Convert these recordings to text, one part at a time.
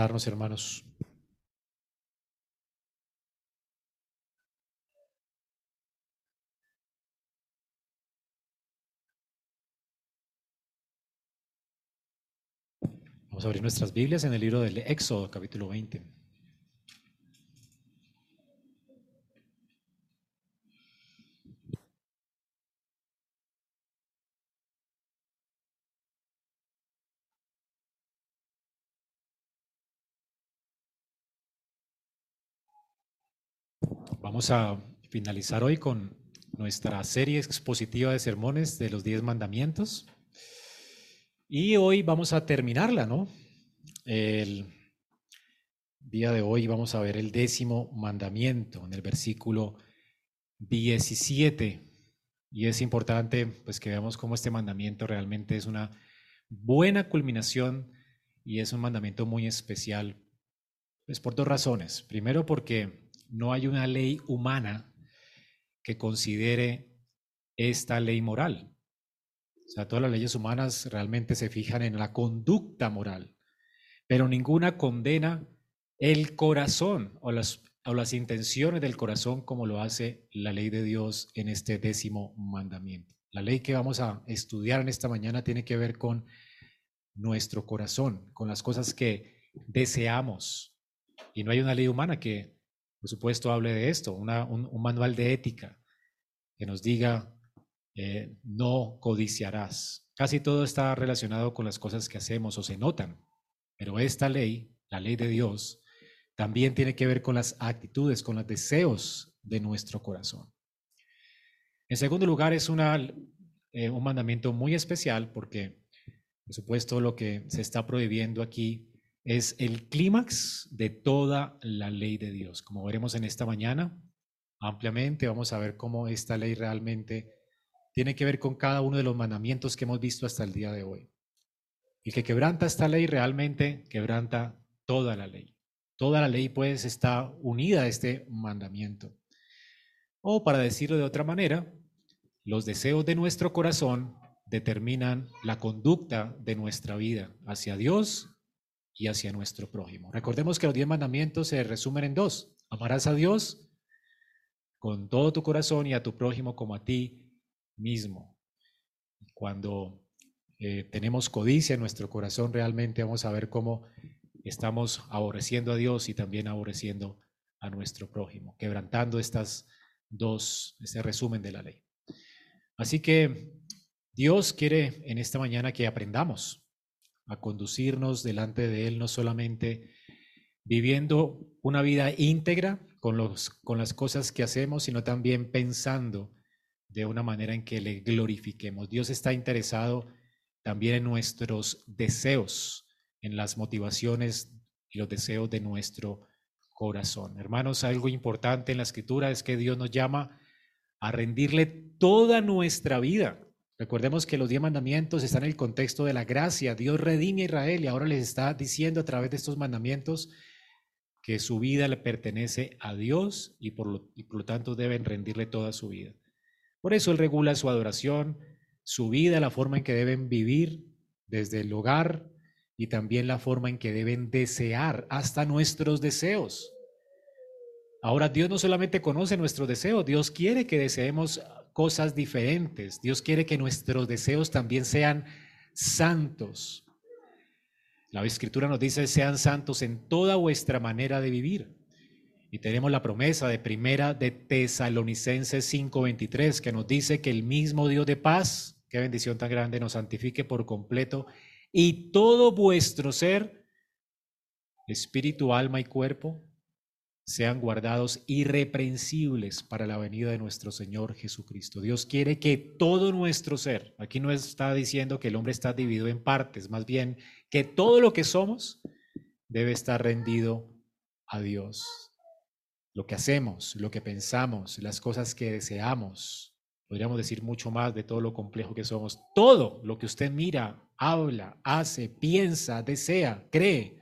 Darnos, hermanos. Vamos a abrir nuestras Biblias en el libro del Éxodo, capítulo 20. Vamos a finalizar hoy con nuestra serie expositiva de sermones de los diez mandamientos. Y hoy vamos a terminarla, ¿no? El día de hoy vamos a ver el décimo mandamiento en el versículo 17. Y es importante pues que veamos cómo este mandamiento realmente es una buena culminación y es un mandamiento muy especial. Pues por dos razones. Primero porque no hay una ley humana que considere esta ley moral. O sea, todas las leyes humanas realmente se fijan en la conducta moral, pero ninguna condena el corazón o las, o las intenciones del corazón como lo hace la ley de Dios en este décimo mandamiento. La ley que vamos a estudiar en esta mañana tiene que ver con nuestro corazón, con las cosas que deseamos. Y no hay una ley humana que, por supuesto, hable de esto, un, manual de ética que nos diga eh, no codiciarás. Casi todo está relacionado con las cosas que hacemos o se notan, pero esta ley, la ley de Dios, también tiene que ver con las actitudes, con los deseos de nuestro corazón. En segundo lugar, es una, eh, un mandamiento muy especial porque, por supuesto, lo que se está prohibiendo aquí es el clímax de toda la ley de Dios. Como veremos en esta mañana, ampliamente vamos a ver cómo esta ley realmente tiene que ver con cada uno de los mandamientos que hemos visto hasta el día de hoy. El que quebranta esta ley realmente quebranta toda la ley. Toda la ley pues está unida a este mandamiento. O para decirlo de otra manera, los deseos de nuestro corazón determinan la conducta de nuestra vida hacia Dios y hacia nuestro prójimo. Recordemos que los diez mandamientos se resumen en dos. Amarás a Dios con todo tu corazón y a tu prójimo como a ti mismo. Cuando eh, tenemos codicia en nuestro corazón, realmente vamos a ver cómo estamos aborreciendo a Dios y también aborreciendo a nuestro prójimo, quebrantando estas dos, este resumen de la ley. Así que Dios quiere en esta mañana que aprendamos a conducirnos delante de Él, no solamente viviendo una vida íntegra con, los, con las cosas que hacemos, sino también pensando de una manera en que le glorifiquemos. Dios está interesado también en nuestros deseos, en las motivaciones y los deseos de nuestro corazón. Hermanos, algo importante en la escritura es que Dios nos llama a rendirle toda nuestra vida. Recordemos que los diez mandamientos están en el contexto de la gracia. Dios redime a Israel y ahora les está diciendo a través de estos mandamientos que su vida le pertenece a Dios y por lo, y por lo tanto deben rendirle toda su vida. Por eso Él regula su adoración, su vida, la forma en que deben vivir desde el hogar y también la forma en que deben desear, hasta nuestros deseos. Ahora Dios no solamente conoce nuestros deseos, Dios quiere que deseemos cosas diferentes, Dios quiere que nuestros deseos también sean santos. La escritura nos dice, sean santos en toda vuestra manera de vivir. Y tenemos la promesa de primera de Tesalonicenses 5:23 que nos dice que el mismo Dios de paz, qué bendición tan grande, nos santifique por completo y todo vuestro ser, espíritu, alma y cuerpo, sean guardados irreprensibles para la venida de nuestro Señor Jesucristo. Dios quiere que todo nuestro ser, aquí no está diciendo que el hombre está dividido en partes, más bien que todo lo que somos debe estar rendido a Dios lo que hacemos, lo que pensamos, las cosas que deseamos. Podríamos decir mucho más de todo lo complejo que somos. Todo lo que usted mira, habla, hace, piensa, desea, cree,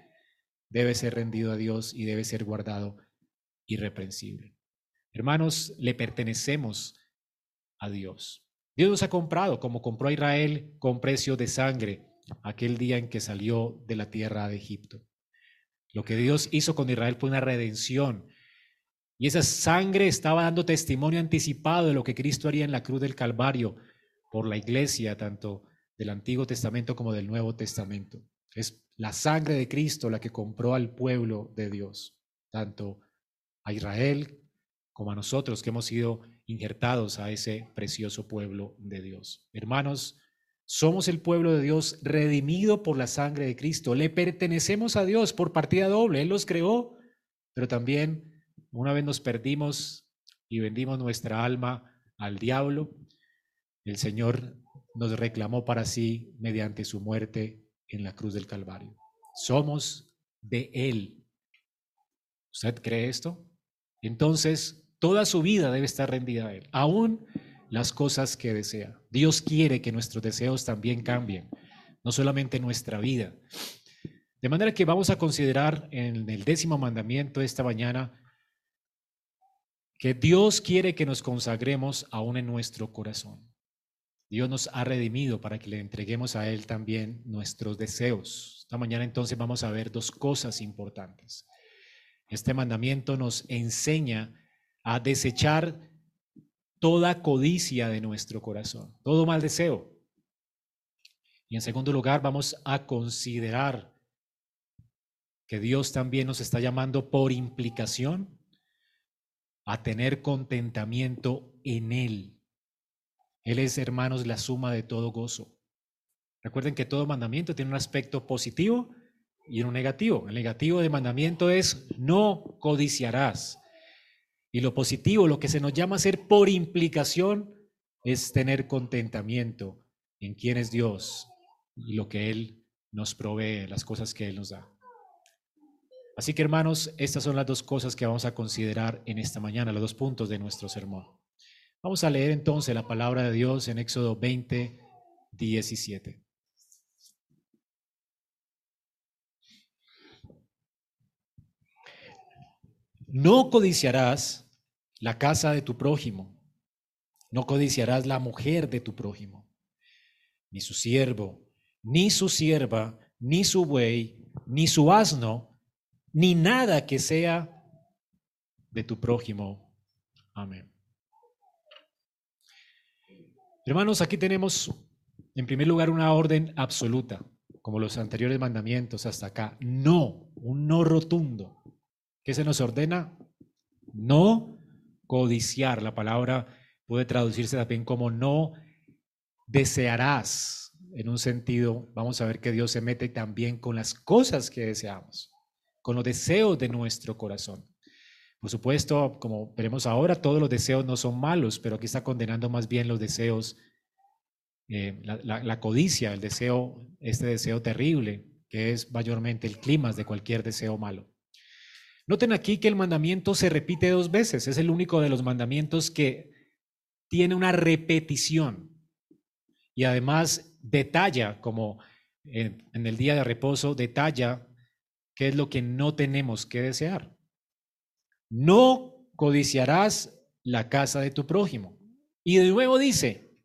debe ser rendido a Dios y debe ser guardado irreprensible. Hermanos, le pertenecemos a Dios. Dios nos ha comprado como compró a Israel con precio de sangre aquel día en que salió de la tierra de Egipto. Lo que Dios hizo con Israel fue una redención. Y esa sangre estaba dando testimonio anticipado de lo que Cristo haría en la cruz del Calvario por la iglesia, tanto del Antiguo Testamento como del Nuevo Testamento. Es la sangre de Cristo la que compró al pueblo de Dios, tanto a Israel como a nosotros que hemos sido injertados a ese precioso pueblo de Dios. Hermanos, somos el pueblo de Dios redimido por la sangre de Cristo. Le pertenecemos a Dios por partida doble. Él los creó, pero también una vez nos perdimos y vendimos nuestra alma al diablo, el Señor nos reclamó para sí mediante su muerte en la cruz del Calvario. Somos de Él. ¿Usted cree esto? Entonces, toda su vida debe estar rendida a Él, aún las cosas que desea. Dios quiere que nuestros deseos también cambien, no solamente nuestra vida. De manera que vamos a considerar en el décimo mandamiento esta mañana que Dios quiere que nos consagremos aún en nuestro corazón. Dios nos ha redimido para que le entreguemos a Él también nuestros deseos. Esta mañana entonces vamos a ver dos cosas importantes. Este mandamiento nos enseña a desechar toda codicia de nuestro corazón, todo mal deseo. Y en segundo lugar, vamos a considerar que Dios también nos está llamando por implicación a tener contentamiento en Él. Él es, hermanos, la suma de todo gozo. Recuerden que todo mandamiento tiene un aspecto positivo y uno negativo. El negativo de mandamiento es no codiciarás. Y lo positivo, lo que se nos llama ser por implicación, es tener contentamiento en quién es Dios y lo que Él nos provee, las cosas que Él nos da. Así que hermanos, estas son las dos cosas que vamos a considerar en esta mañana, los dos puntos de nuestro sermón. Vamos a leer entonces la palabra de Dios en Éxodo 20, 17. No codiciarás la casa de tu prójimo, no codiciarás la mujer de tu prójimo, ni su siervo, ni su sierva, ni su buey, ni su asno, ni nada que sea de tu prójimo. Amén. Hermanos, aquí tenemos en primer lugar una orden absoluta, como los anteriores mandamientos hasta acá. No, un no rotundo. ¿Qué se nos ordena? No codiciar. La palabra puede traducirse también como no desearás. En un sentido, vamos a ver que Dios se mete también con las cosas que deseamos, con los deseos de nuestro corazón. Por supuesto, como veremos ahora, todos los deseos no son malos, pero aquí está condenando más bien los deseos, eh, la, la, codicia, el deseo, este deseo terrible, que es mayormente el clima de cualquier deseo malo. Noten aquí que el mandamiento se repite dos veces. Es el único de los mandamientos que tiene una repetición y además detalla, como en, el día de reposo, detalla qué es lo que no tenemos que desear. No codiciarás la casa de tu prójimo. Y de nuevo dice,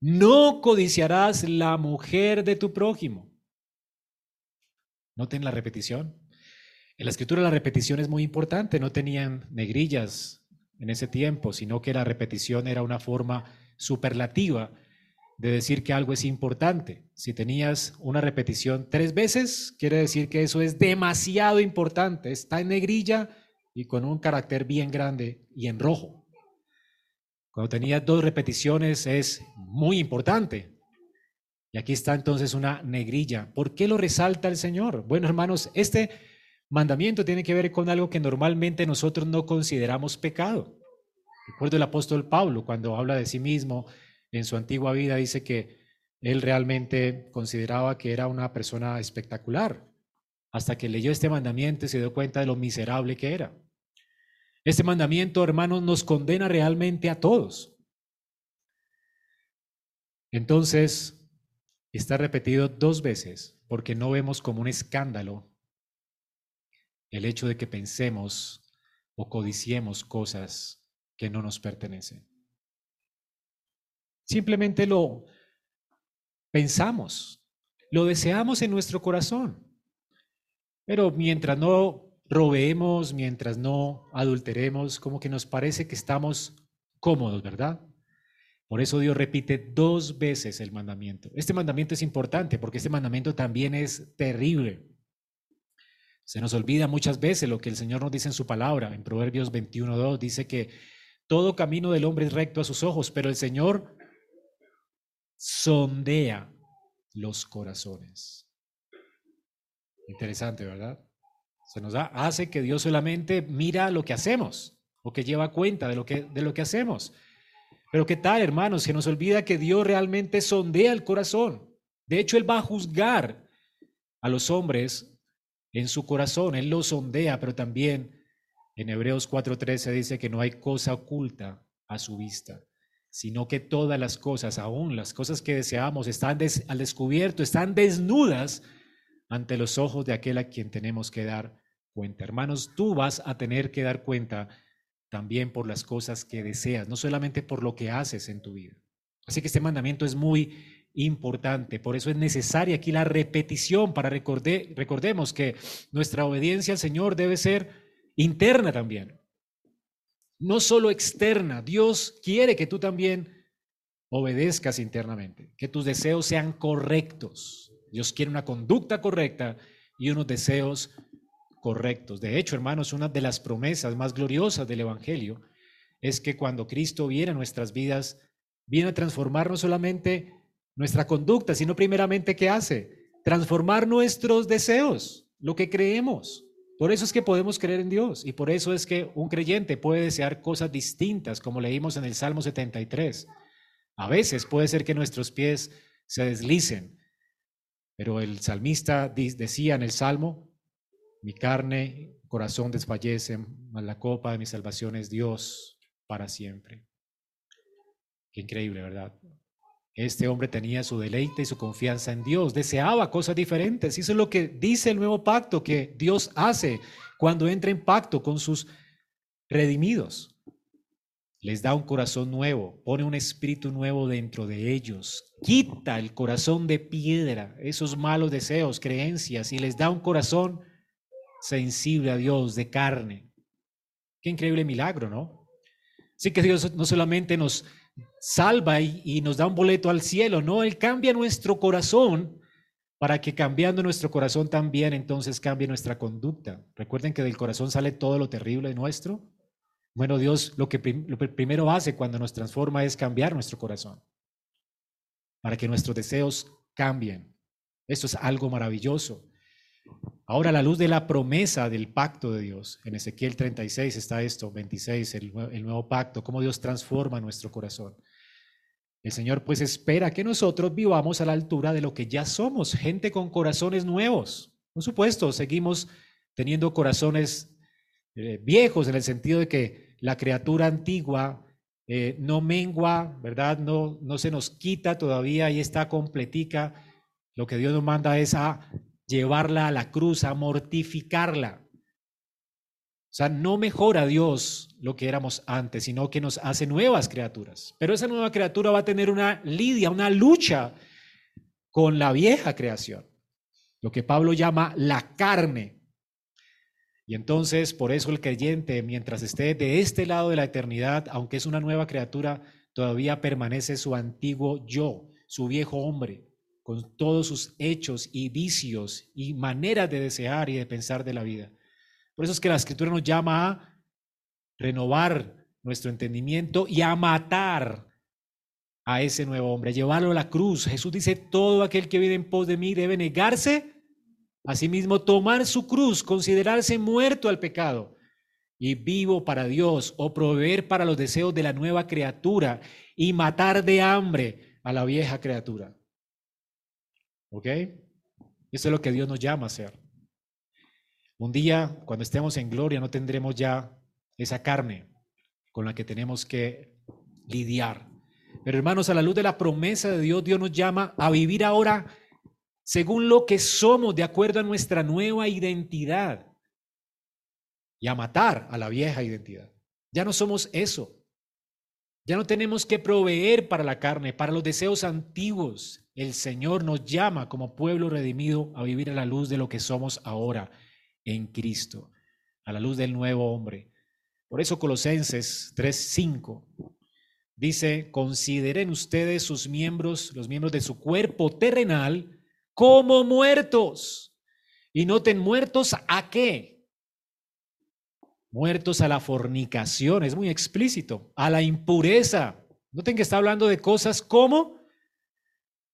no codiciarás la mujer de tu prójimo. Noten la repetición. En la escritura la repetición es muy importante, no tenían negrillas en ese tiempo, sino que la repetición era una forma superlativa de decir que algo es importante. Si tenías una repetición tres veces, quiere decir que eso es demasiado importante, está en negrilla y con un carácter bien grande y en rojo. Cuando tenías dos repeticiones es muy importante. Y aquí está entonces una negrilla. ¿Por qué lo resalta el Señor? Bueno, hermanos, este mandamiento tiene que ver con algo que normalmente nosotros no consideramos pecado. Recuerdo el apóstol Pablo cuando habla de sí mismo en su antigua vida, dice que él realmente consideraba que era una persona espectacular, hasta que leyó este mandamiento y se dio cuenta de lo miserable que era. Este mandamiento, hermanos, nos condena realmente a todos. Entonces, está repetido dos veces porque no vemos como un escándalo el hecho de que pensemos o codiciemos cosas que no nos pertenecen. Simplemente lo pensamos, lo deseamos en nuestro corazón. Pero mientras no robeemos, mientras no adulteremos, como que nos parece que estamos cómodos, ¿verdad? Por eso Dios repite dos veces el mandamiento. Este mandamiento es importante porque este mandamiento también es terrible. Se nos olvida muchas veces lo que el Señor nos dice en su palabra. En Proverbios 21.2 dice que todo camino del hombre es recto a sus ojos, pero el Señor sondea los corazones. Interesante, ¿verdad? Se nos hace que Dios solamente mira lo que hacemos o que lleva cuenta de lo que, de lo que hacemos. Pero qué tal, hermanos, se nos olvida que Dios realmente sondea el corazón. De hecho, Él va a juzgar a los hombres en su corazón. Él lo sondea, pero también en Hebreos 4:13 dice que no hay cosa oculta a su vista, sino que todas las cosas, aún las cosas que deseamos, están al descubierto, están desnudas ante los ojos de aquel a quien tenemos que dar cuenta. Hermanos, tú vas a tener que dar cuenta también por las cosas que deseas, no solamente por lo que haces en tu vida. Así que este mandamiento es muy importante, por eso es necesaria aquí la repetición para recordar, recordemos que nuestra obediencia al Señor debe ser interna también, no solo externa. Dios quiere que tú también obedezcas internamente, que tus deseos sean correctos. Dios quiere una conducta correcta y unos deseos correctos. De hecho, hermanos, una de las promesas más gloriosas del Evangelio es que cuando Cristo viene a nuestras vidas, viene a transformar no solamente nuestra conducta, sino primeramente, ¿qué hace? Transformar nuestros deseos, lo que creemos. Por eso es que podemos creer en Dios y por eso es que un creyente puede desear cosas distintas, como leímos en el Salmo 73. A veces puede ser que nuestros pies se deslicen, pero el salmista decía en el Salmo, mi carne, corazón desfallece, mas la copa de mi salvación es Dios para siempre. Qué increíble, ¿verdad? Este hombre tenía su deleite y su confianza en Dios, deseaba cosas diferentes. Eso es lo que dice el nuevo pacto que Dios hace cuando entra en pacto con sus redimidos. Les da un corazón nuevo, pone un espíritu nuevo dentro de ellos, quita el corazón de piedra, esos malos deseos, creencias, y les da un corazón sensible a Dios, de carne. Qué increíble milagro, ¿no? Sí que Dios no solamente nos salva y, nos da un boleto al cielo, no, Él cambia nuestro corazón para que cambiando nuestro corazón también entonces cambie nuestra conducta. Recuerden que del corazón sale todo lo terrible nuestro. Bueno, Dios lo que lo primero hace cuando nos transforma es cambiar nuestro corazón, para que nuestros deseos cambien. Esto es algo maravilloso. Ahora, a la luz de la promesa del pacto de Dios, en Ezequiel 36 está esto, 26, el, nuevo pacto, cómo Dios transforma nuestro corazón. El Señor pues espera que nosotros vivamos a la altura de lo que ya somos, gente con corazones nuevos. Por supuesto, seguimos teniendo corazones eh, viejos en el sentido de que la criatura antigua eh, no mengua, ¿verdad? No, no se nos quita todavía y está completica. Lo que Dios nos manda es a llevarla a la cruz, a mortificarla. O sea, no mejora Dios lo que éramos antes, sino que nos hace nuevas criaturas. Pero esa nueva criatura va a tener una lidia, una lucha con la vieja creación, lo que Pablo llama la carne. Y entonces, por eso el creyente, mientras esté de este lado de la eternidad, aunque es una nueva criatura, todavía permanece su antiguo yo, su viejo hombre con todos sus hechos y vicios y maneras de desear y de pensar de la vida. Por eso es que la escritura nos llama a renovar nuestro entendimiento y a matar a ese nuevo hombre, a llevarlo a la cruz. Jesús dice, todo aquel que viene en pos de mí debe negarse, asimismo tomar su cruz, considerarse muerto al pecado y vivo para Dios o proveer para los deseos de la nueva criatura y matar de hambre a la vieja criatura. ¿Ok? Eso es lo que Dios nos llama a hacer. Un día, cuando estemos en gloria, no tendremos ya esa carne con la que tenemos que lidiar. Pero hermanos, a la luz de la promesa de Dios, Dios nos llama a vivir ahora según lo que somos, de acuerdo a nuestra nueva identidad, y a matar a la vieja identidad. Ya no somos eso. Ya no tenemos que proveer para la carne, para los deseos antiguos. El Señor nos llama como pueblo redimido a vivir a la luz de lo que somos ahora, en Cristo, a la luz del nuevo hombre. Por eso Colosenses 3:5 dice, consideren ustedes sus miembros, los miembros de su cuerpo terrenal, como muertos. Y noten, muertos a qué? Muertos a la fornicación, es muy explícito, a la impureza. Noten que está hablando de cosas como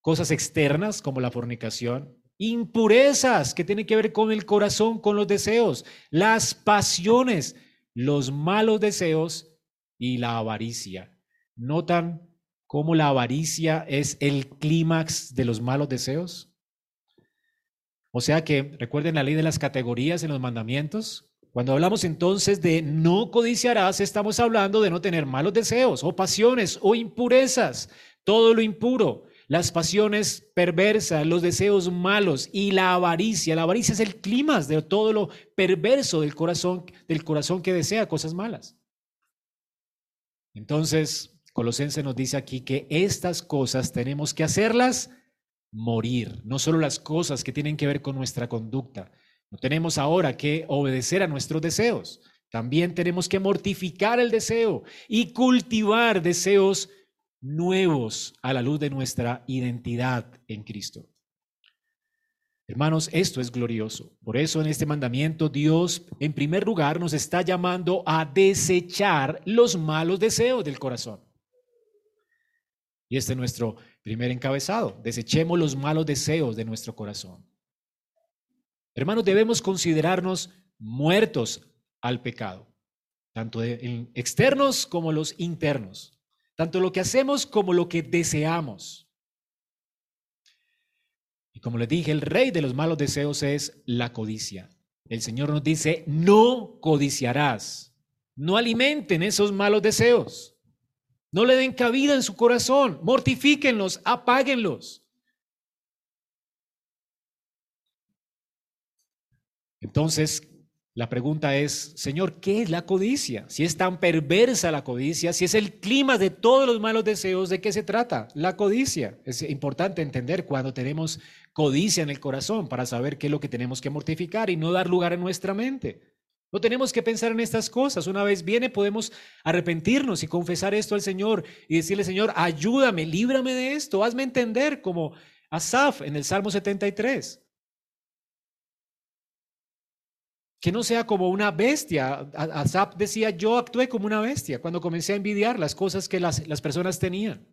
cosas externas, como la fornicación, impurezas que tienen que ver con el corazón, con los deseos, las pasiones, los malos deseos y la avaricia. ¿Notan cómo la avaricia es el clímax de los malos deseos? O sea que recuerden la ley de las categorías en los mandamientos. Cuando hablamos entonces de no codiciarás, estamos hablando de no tener malos deseos o pasiones o impurezas, todo lo impuro las pasiones perversas, los deseos malos y la avaricia. La avaricia es el clima de todo lo perverso del corazón, del corazón que desea cosas malas. Entonces, Colosense nos dice aquí que estas cosas tenemos que hacerlas morir, no solo las cosas que tienen que ver con nuestra conducta. No tenemos ahora que obedecer a nuestros deseos. También tenemos que mortificar el deseo y cultivar deseos nuevos a la luz de nuestra identidad en Cristo. Hermanos, esto es glorioso. Por eso en este mandamiento Dios en primer lugar nos está llamando a desechar los malos deseos del corazón. Y este es nuestro primer encabezado. Desechemos los malos deseos de nuestro corazón. Hermanos, debemos considerarnos muertos al pecado, tanto externos como los internos tanto lo que hacemos como lo que deseamos. Y como les dije, el rey de los malos deseos es la codicia. El Señor nos dice, no codiciarás, no alimenten esos malos deseos, no le den cabida en su corazón, mortifíquenlos, apáguenlos. Entonces, la pregunta es, Señor, ¿qué es la codicia? Si es tan perversa la codicia, si es el clima de todos los malos deseos, ¿de qué se trata? La codicia. Es importante entender cuando tenemos codicia en el corazón para saber qué es lo que tenemos que mortificar y no dar lugar en nuestra mente. No tenemos que pensar en estas cosas. Una vez viene, podemos arrepentirnos y confesar esto al Señor y decirle, Señor, ayúdame, líbrame de esto, hazme entender como Asaf en el Salmo 73. Que no sea como una bestia. Asap decía, yo actué como una bestia cuando comencé a envidiar las cosas que las, las personas tenían.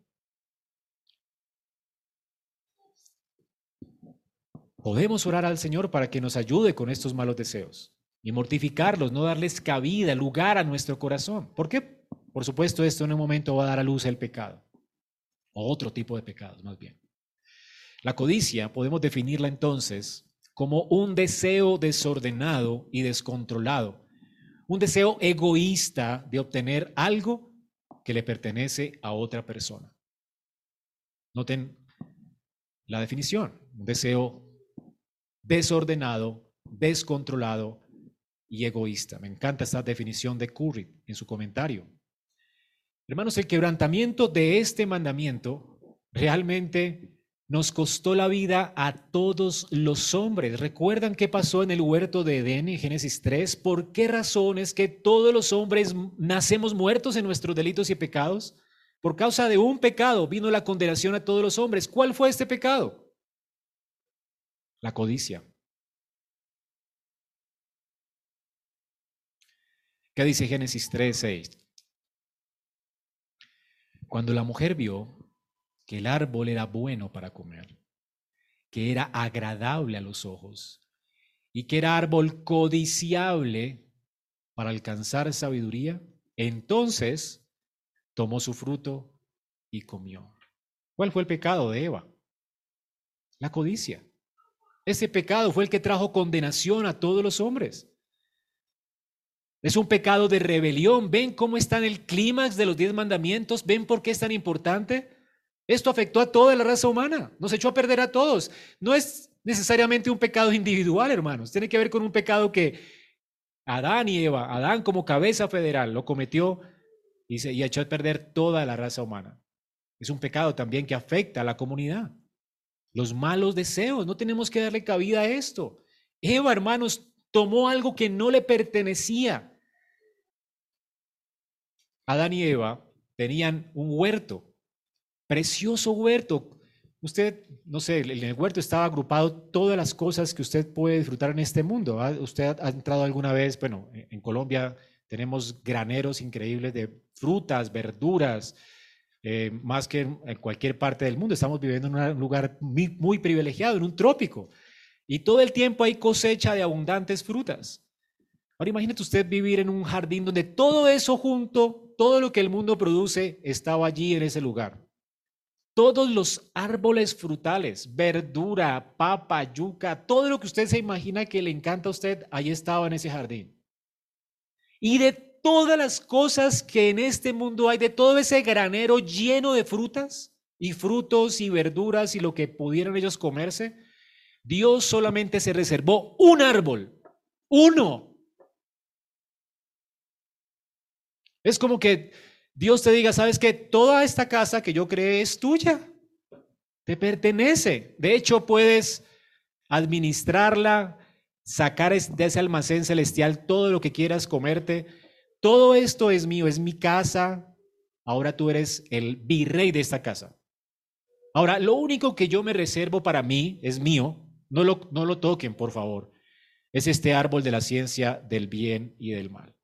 Podemos orar al Señor para que nos ayude con estos malos deseos y mortificarlos, no darles cabida, lugar a nuestro corazón. ¿Por qué? Por supuesto, esto en un momento va a dar a luz el pecado, o otro tipo de pecados más bien. La codicia podemos definirla entonces como un deseo desordenado y descontrolado, un deseo egoísta de obtener algo que le pertenece a otra persona. Noten la definición, un deseo desordenado, descontrolado y egoísta. Me encanta esta definición de Curry en su comentario. Hermanos, el quebrantamiento de este mandamiento realmente nos costó la vida a todos los hombres. ¿Recuerdan qué pasó en el huerto de Edén en Génesis 3? ¿Por qué razones que todos los hombres nacemos muertos en nuestros delitos y pecados? Por causa de un pecado vino la condenación a todos los hombres. ¿Cuál fue este pecado? La codicia. ¿Qué dice Génesis 3, 6? Cuando la mujer vio que el árbol era bueno para comer, que era agradable a los ojos y que era árbol codiciable para alcanzar sabiduría, entonces tomó su fruto y comió. ¿Cuál fue el pecado de Eva? La codicia. Ese pecado fue el que trajo condenación a todos los hombres. Es un pecado de rebelión. ¿Ven cómo está en el clímax de los diez mandamientos? ¿Ven por qué es tan importante? Esto afectó a toda la raza humana, nos echó a perder a todos. No es necesariamente un pecado individual, hermanos, tiene que ver con un pecado que Adán y Eva, Adán como cabeza federal, lo cometió y, se, echó a perder toda la raza humana. Es un pecado también que afecta a la comunidad. Los malos deseos, no tenemos que darle cabida a esto. Eva, hermanos, tomó algo que no le pertenecía. Adán y Eva tenían un huerto, precioso huerto. Usted, no sé, en el huerto estaba agrupado todas las cosas que usted puede disfrutar en este mundo. Usted ha entrado alguna vez, bueno, en Colombia tenemos graneros increíbles de frutas, verduras, eh, más que en, cualquier parte del mundo. Estamos viviendo en un lugar muy, privilegiado, en un trópico. Y todo el tiempo hay cosecha de abundantes frutas. Ahora imagínate usted vivir en un jardín donde todo eso junto, todo lo que el mundo produce, estaba allí en ese lugar. Todos los árboles frutales, verdura, papa, yuca, todo lo que usted se imagina que le encanta a usted, ahí estaba en ese jardín. Y de todas las cosas que en este mundo hay, de todo ese granero lleno de frutas y frutos y verduras y lo que pudieran ellos comerse, Dios solamente se reservó un árbol, uno. Es como que Dios te diga, sabes que toda esta casa que yo creé es tuya, te pertenece. De hecho, puedes administrarla, sacar de ese almacén celestial todo lo que quieras comerte. Todo esto es mío, es mi casa. Ahora tú eres el virrey de esta casa. Ahora, lo único que yo me reservo para mí es mío. No lo, no lo toquen, por favor. Es este árbol de la ciencia del bien y del mal.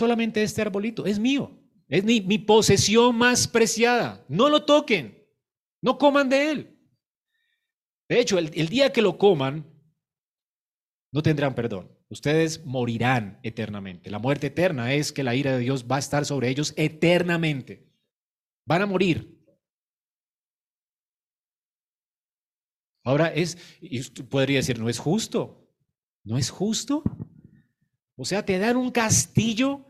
Solamente este arbolito es mío. Es mi, posesión más preciada. No lo toquen. No coman de él. De hecho, el, día que lo coman, no tendrán perdón. Ustedes morirán eternamente. La muerte eterna es que la ira de Dios va a estar sobre ellos eternamente. Van a morir. Ahora es, y usted podría decir, no es justo. No es justo. O sea, te dan un castillo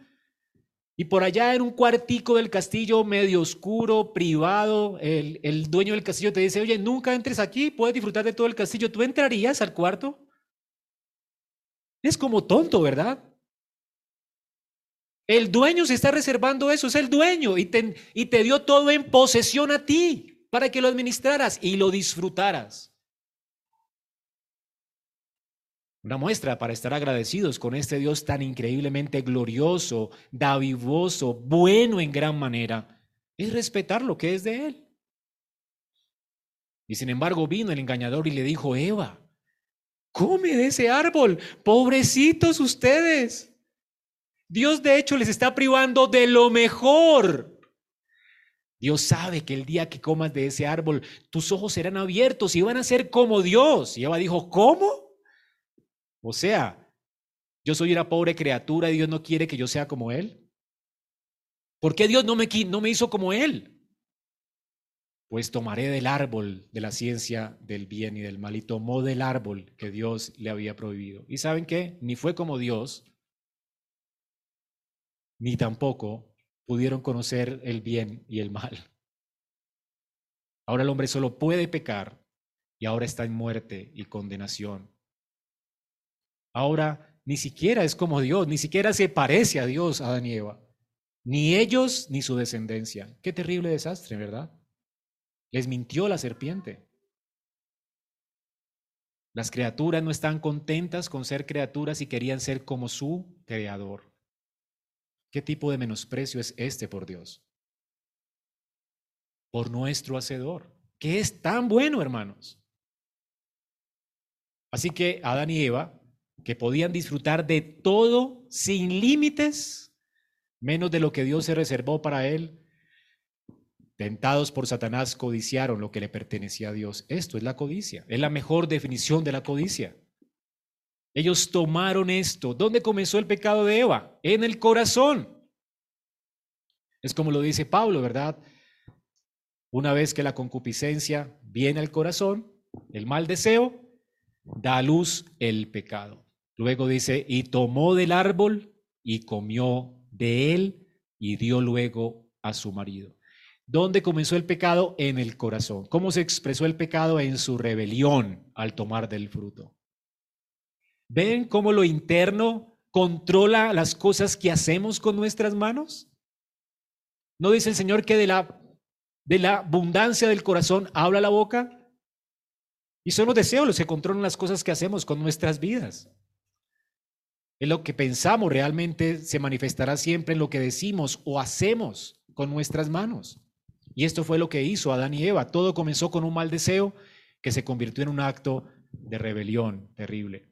y por allá en un cuartico del castillo medio oscuro, privado, el, el, dueño del castillo te dice, oye, nunca entres aquí, puedes disfrutar de todo el castillo. ¿Tú entrarías al cuarto? Es como tonto, ¿verdad? El dueño se está reservando eso, es el dueño y te, y te dio todo en posesión a ti para que lo administraras y lo disfrutaras. Una muestra para estar agradecidos con este Dios tan increíblemente glorioso, davivoso, bueno en gran manera, es respetar lo que es de Él. Y sin embargo vino el engañador y le dijo, Eva, come de ese árbol, pobrecitos ustedes. Dios de hecho les está privando de lo mejor. Dios sabe que el día que comas de ese árbol, tus ojos serán abiertos y van a ser como Dios. Y Eva dijo, ¿cómo? O sea, yo soy una pobre criatura y Dios no quiere que yo sea como Él. ¿Por qué Dios no me, no me hizo como Él? Pues tomaré del árbol de la ciencia del bien y del mal y tomó del árbol que Dios le había prohibido. ¿Y saben qué? Ni fue como Dios, ni tampoco pudieron conocer el bien y el mal. Ahora el hombre solo puede pecar y ahora está en muerte y condenación ahora ni siquiera es como Dios, ni siquiera se parece a Dios, Adán y Eva. Ni ellos ni su descendencia. Qué terrible desastre, ¿verdad? Les mintió la serpiente. Las criaturas no están contentas con ser criaturas y querían ser como su creador. ¿Qué tipo de menosprecio es este por Dios? Por nuestro Hacedor, que es tan bueno, hermanos. Así que Adán y Eva que podían disfrutar de todo sin límites, menos de lo que Dios se reservó para él. Tentados por Satanás, codiciaron lo que le pertenecía a Dios. Esto es la codicia, es la mejor definición de la codicia. Ellos tomaron esto. ¿Dónde comenzó el pecado de Eva? En el corazón. Es como lo dice Pablo, ¿verdad? Una vez que la concupiscencia viene al corazón, el mal deseo, da a luz el pecado. Luego dice, y tomó del árbol y comió de él y dio luego a su marido. ¿Dónde comenzó el pecado? En el corazón. ¿Cómo se expresó el pecado? En su rebelión al tomar del fruto. ¿Ven cómo lo interno controla las cosas que hacemos con nuestras manos? ¿No dice el Señor que de la, abundancia del corazón habla la boca? Y son los deseos los que controlan las cosas que hacemos con nuestras vidas. Es lo que pensamos realmente se manifestará siempre en lo que decimos o hacemos con nuestras manos. Y esto fue lo que hizo Adán y Eva. Todo comenzó con un mal deseo que se convirtió en un acto de rebelión terrible.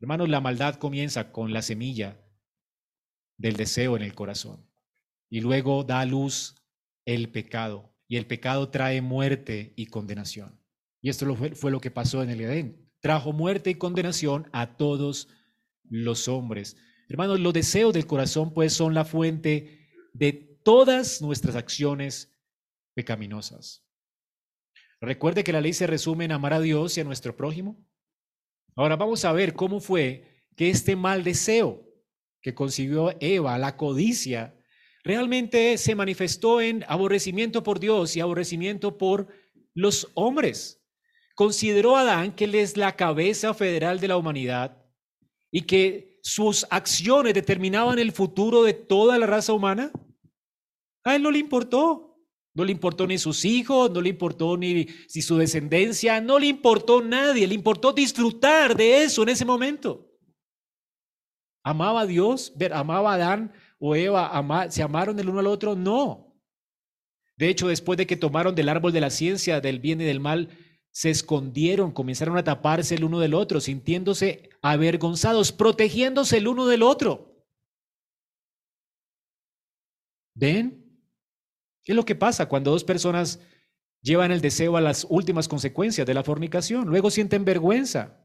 Hermanos, la maldad comienza con la semilla del deseo en el corazón y luego da a luz el pecado y el pecado trae muerte y condenación. Y esto fue, lo que pasó en el Edén. Trajo muerte y condenación a todos los hombres. Hermanos, los deseos del corazón pues son la fuente de todas nuestras acciones pecaminosas. Recuerde que la ley se resume en amar a Dios y a nuestro prójimo. Ahora vamos a ver cómo fue que este mal deseo que concibió Eva, la codicia, realmente se manifestó en aborrecimiento por Dios y aborrecimiento por los hombres. Consideró Adán que él es la cabeza federal de la humanidad y que sus acciones determinaban el futuro de toda la raza humana. A él no le importó. No le importó ni sus hijos, no le importó ni si su descendencia, no le importó nadie, le importó disfrutar de eso en ese momento. ¿Amaba a Dios? ¿Amaba a Adán o Eva? ¿Se amaron el uno al otro? No. De hecho, después de que tomaron del árbol de la ciencia, del bien y del mal, se escondieron, comenzaron a taparse el uno del otro, sintiéndose avergonzados, protegiéndose el uno del otro. ¿Ven? ¿Qué es lo que pasa cuando dos personas llevan el deseo a las últimas consecuencias de la fornicación? Luego sienten vergüenza.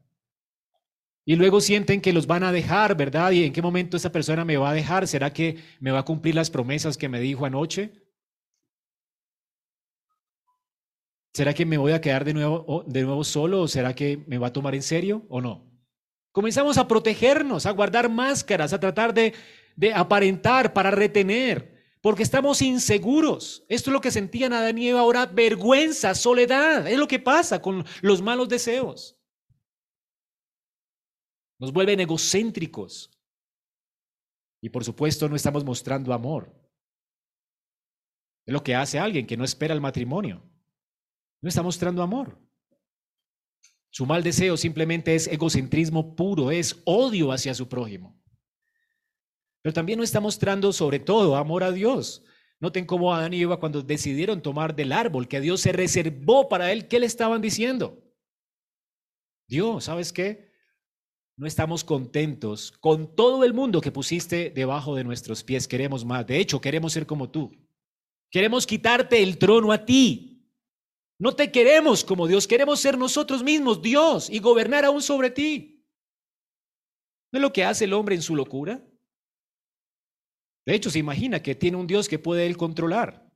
Y luego sienten que los van a dejar, ¿verdad? ¿Y en qué momento esa persona me va a dejar? ¿Será que me va a cumplir las promesas que me dijo anoche? ¿Será que me voy a quedar de nuevo, de nuevo solo o será que me va a tomar en serio o no? Comenzamos a protegernos, a guardar máscaras, a tratar de, de aparentar para retener porque estamos inseguros. Esto es lo que sentían Adán y Eva ahora, vergüenza, soledad. Es lo que pasa con los malos deseos. Nos vuelven egocéntricos. Y por supuesto no estamos mostrando amor. Es lo que hace alguien que no espera el matrimonio. No está mostrando amor. Su mal deseo simplemente es egocentrismo puro, es odio hacia su prójimo. Pero también no está mostrando sobre todo amor a Dios. Noten cómo Adán y Eva cuando decidieron tomar del árbol que Dios se reservó para él, ¿qué le estaban diciendo? Dios, ¿sabes qué? No estamos contentos con todo el mundo que pusiste debajo de nuestros pies. Queremos más. De hecho, queremos ser como tú. Queremos quitarte el trono a ti. No te queremos como Dios, queremos ser nosotros mismos Dios y gobernar aún sobre ti. ¿No es lo que hace el hombre en su locura? De hecho, se imagina que tiene un Dios que puede él controlar.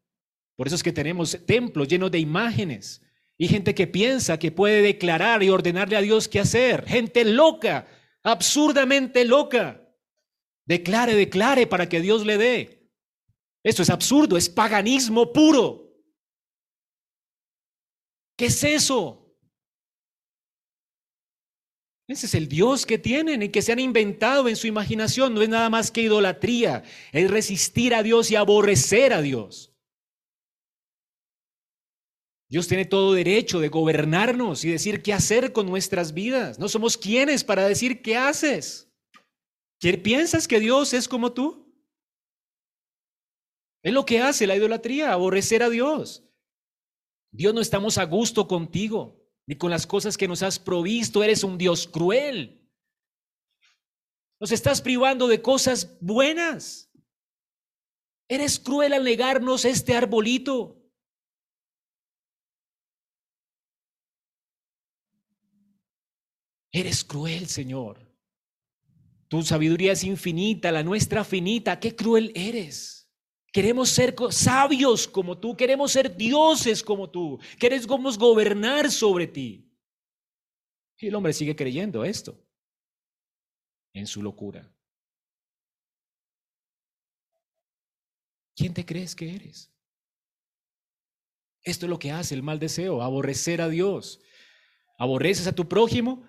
Por eso es que tenemos templos llenos de imágenes y gente que piensa que puede declarar y ordenarle a Dios qué hacer. Gente loca, absurdamente loca. Declare, declare para que Dios le dé. Esto es absurdo, es paganismo puro. ¿Qué es eso? Ese es el Dios que tienen y que se han inventado en su imaginación. No es nada más que idolatría, es resistir a Dios y aborrecer a Dios. Dios tiene todo derecho de gobernarnos y decir qué hacer con nuestras vidas. No somos quienes para decir qué haces. ¿Qué piensas que Dios es como tú? Es lo que hace la idolatría, aborrecer a Dios. Dios no estamos a gusto contigo ni con las cosas que nos has provisto. Eres un Dios cruel. Nos estás privando de cosas buenas. Eres cruel al negarnos este arbolito. Eres cruel, Señor. Tu sabiduría es infinita, la nuestra finita. Qué cruel eres. Queremos ser sabios como tú, queremos ser dioses como tú, queremos gobernar sobre ti. Y el hombre sigue creyendo esto en su locura. ¿Quién te crees que eres? Esto es lo que hace el mal deseo, aborrecer a Dios. Aborreces a tu prójimo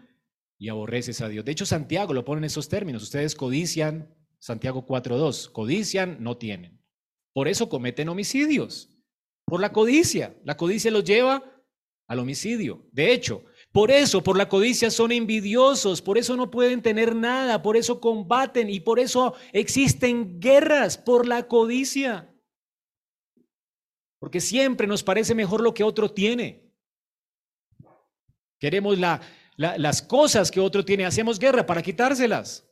y aborreces a Dios. De hecho, Santiago lo pone en esos términos. Ustedes codician, Santiago 4.2, codician, no tienen. Por eso cometen homicidios, por la codicia. La codicia los lleva al homicidio. De hecho, por eso, por la codicia son envidiosos, por eso no pueden tener nada, por eso combaten y por eso existen guerras por la codicia. Porque siempre nos parece mejor lo que otro tiene. Queremos las cosas que otro tiene, hacemos guerra para quitárselas.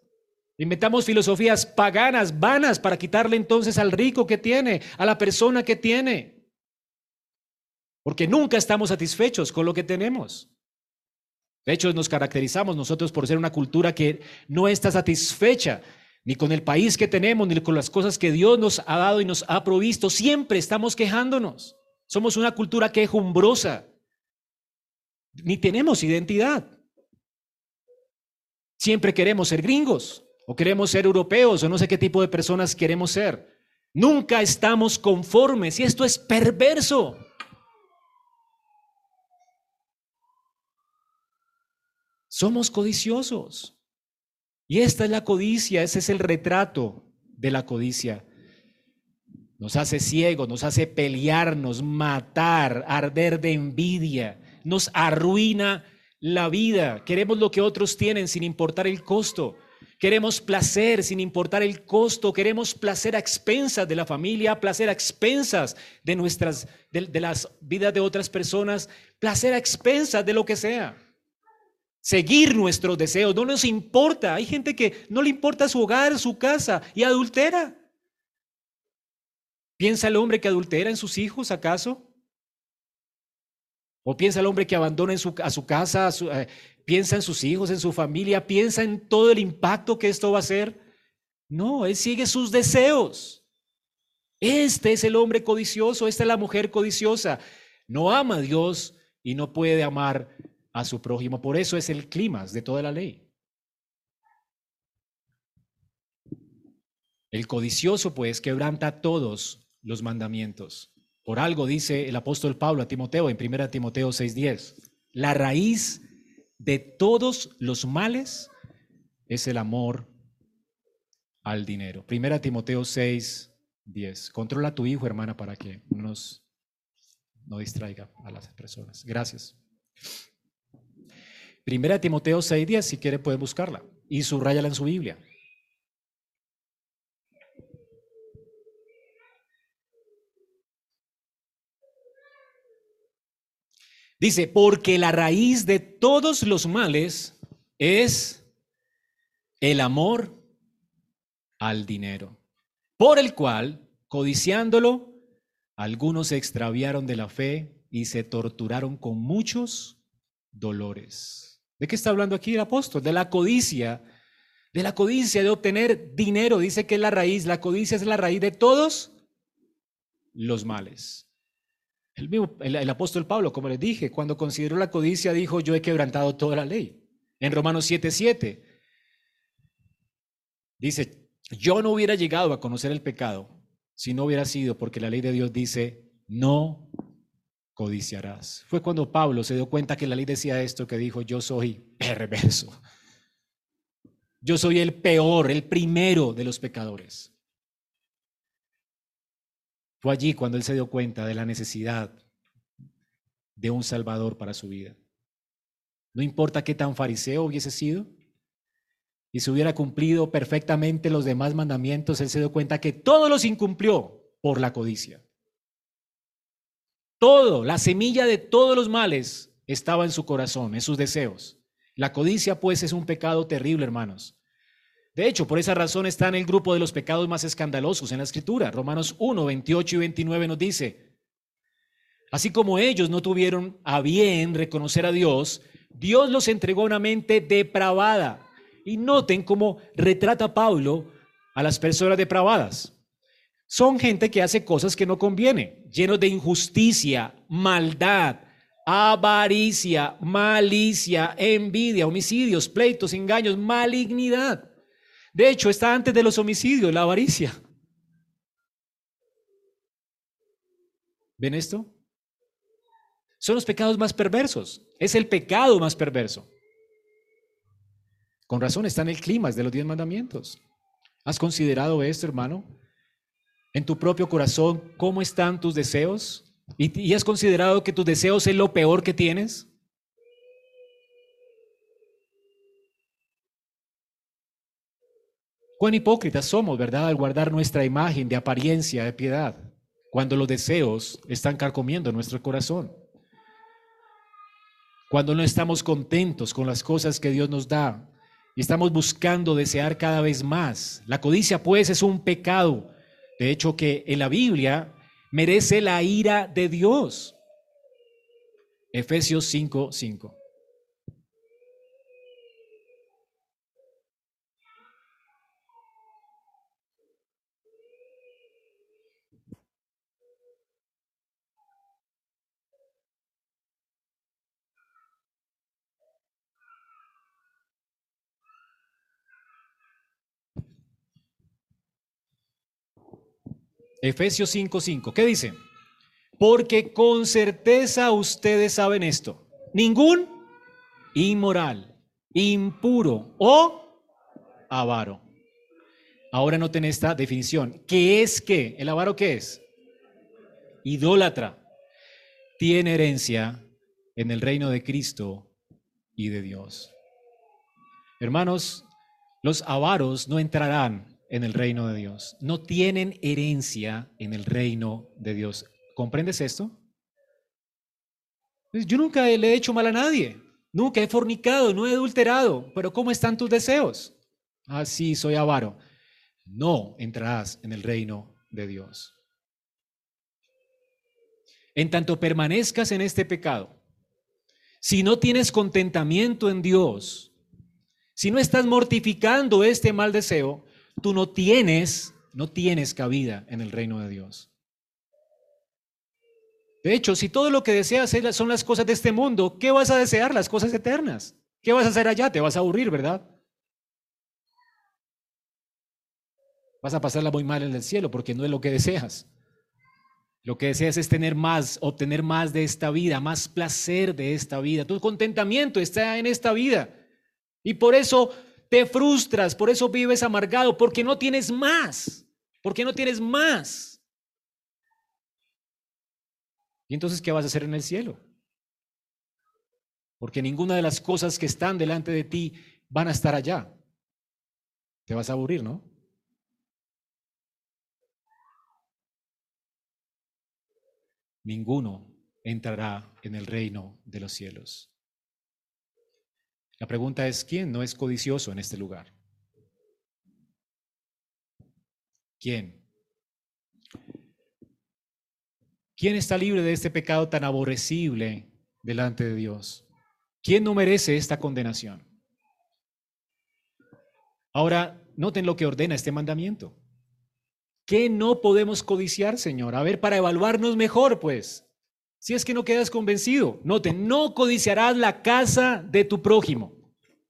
Inventamos filosofías paganas, vanas, para quitarle entonces al rico que tiene, a la persona que tiene. Porque nunca estamos satisfechos con lo que tenemos. De hecho, nos caracterizamos nosotros por ser una cultura que no está satisfecha ni con el país que tenemos, ni con las cosas que Dios nos ha dado y nos ha provisto. Siempre estamos quejándonos. Somos una cultura quejumbrosa. Ni tenemos identidad. Siempre queremos ser gringos, o queremos ser europeos, o no sé qué tipo de personas queremos ser. Nunca estamos conformes y esto es perverso. Somos codiciosos. Y esta es la codicia, ese es el retrato de la codicia. Nos hace ciegos, nos hace pelearnos, matar, arder de envidia, nos arruina la vida. Queremos lo que otros tienen sin importar el costo. Queremos placer sin importar el costo. Queremos placer a expensas de la familia, placer a expensas de nuestras, de, las vidas de otras personas, placer a expensas de lo que sea seguir nuestros deseos, no nos importa. Hay gente que no le importa su hogar, su casa y adultera. ¿Piensa el hombre que adultera en sus hijos acaso? ¿O piensa el hombre que abandona a su casa, eh, piensa en sus hijos, en su familia, piensa en todo el impacto que esto va a hacer? No, él sigue sus deseos. Este es el hombre codicioso, esta es la mujer codiciosa. No ama a Dios y no puede amar a su prójimo. Por eso es el clima de toda la ley. El codicioso, pues, quebranta todos los mandamientos. Por algo dice el apóstol Pablo a Timoteo en 1 Timoteo 6:10, la raíz de todos los males es el amor al dinero. 1 Timoteo 6:10. Controla a tu hijo, hermana, para que nos, no distraiga a las personas. Gracias. Primera Timoteo 6.10, si quiere puede buscarla y subrayala en su Biblia. Dice, porque la raíz de todos los males es el amor al dinero, por el cual, codiciándolo, algunos se extraviaron de la fe y se torturaron con muchos dolores. ¿De qué está hablando aquí el apóstol? De la codicia, de la codicia de obtener dinero. Dice que es la raíz, la codicia es la raíz de todos los males. El, mismo, el, apóstol Pablo, como les dije, cuando consideró la codicia, dijo, yo he quebrantado toda la ley. En Romanos 7:7 dice, yo no hubiera llegado a conocer el pecado si no hubiera sido porque la ley de Dios dice, no codiciarás. Fue cuando Pablo se dio cuenta que la ley decía esto, que dijo, yo soy perverso. Yo soy el peor, el primero de los pecadores. Fue allí cuando él se dio cuenta de la necesidad de un Salvador para su vida. No importa qué tan fariseo hubiese sido, y si hubiera cumplido perfectamente los demás mandamientos, él se dio cuenta que todos los incumplió por la codicia. Todo, la semilla de todos los males estaba en su corazón, en sus deseos. La codicia, pues, es un pecado terrible, hermanos. De hecho, por esa razón está en el grupo de los pecados más escandalosos en la Escritura. Romanos 1, 28 y 29 nos dice, así como ellos no tuvieron a bien reconocer a Dios, Dios los entregó a una mente depravada. Y noten cómo retrata Pablo a las personas depravadas. Son gente que hace cosas que no conviene, llenos de injusticia, maldad, avaricia, malicia, envidia, homicidios, pleitos, engaños, malignidad. De hecho, está antes de los homicidios, la avaricia. ¿Ven esto? Son los pecados más perversos. Es el pecado más perverso. Con razón está en el clima de los diez mandamientos. ¿Has considerado esto, hermano? en tu propio corazón cómo están tus deseos. ¿Y, ¿Y has considerado que tus deseos es lo peor que tienes? Cuán hipócritas somos, ¿verdad? Al guardar nuestra imagen de apariencia, de piedad, cuando los deseos están carcomiendo nuestro corazón. Cuando no estamos contentos con las cosas que Dios nos da y estamos buscando desear cada vez más. La codicia, pues, es un pecado. De hecho, que en la Biblia merece la ira de Dios. Efesios 5:5. 5. Efesios 5:5. ¿Qué dice? Porque con certeza ustedes saben esto. Ningún inmoral, impuro o avaro. Ahora noten esta definición. ¿Qué es qué? ¿El avaro qué es? Idólatra. Tiene herencia en el reino de Cristo y de Dios. Hermanos, los avaros no entrarán en el reino de Dios. No tienen herencia en el reino de Dios. ¿Comprendes esto? Pues yo nunca le he hecho mal a nadie. Nunca he fornicado, no he adulterado. Pero ¿cómo están tus deseos? Ah, sí, soy avaro. No entrarás en el reino de Dios. En tanto permanezcas en este pecado, si no tienes contentamiento en Dios, si no estás mortificando este mal deseo, tú no tienes, no tienes cabida en el reino de Dios. De hecho, si todo lo que deseas son las cosas de este mundo, ¿qué vas a desear? Las cosas eternas. ¿Qué vas a hacer allá? Te vas a aburrir, ¿verdad? Vas a pasarla muy mal en el cielo porque no es lo que deseas. Lo que deseas es tener más, obtener más de esta vida, más placer de esta vida. Tu contentamiento está en esta vida. Y por eso te frustras, por eso vives amargado, porque no tienes más, porque no tienes más. ¿Y entonces qué vas a hacer en el cielo? Porque ninguna de las cosas que están delante de ti van a estar allá. Te vas a aburrir, ¿no? Ninguno entrará en el reino de los cielos. La pregunta es, ¿quién no es codicioso en este lugar? ¿Quién? ¿Quién está libre de este pecado tan aborrecible delante de Dios? ¿Quién no merece esta condenación? Ahora, noten lo que ordena este mandamiento. ¿Qué no podemos codiciar, Señor? A ver, para evaluarnos mejor, pues. Si es que no quedas convencido, note, no codiciarás la casa de tu prójimo.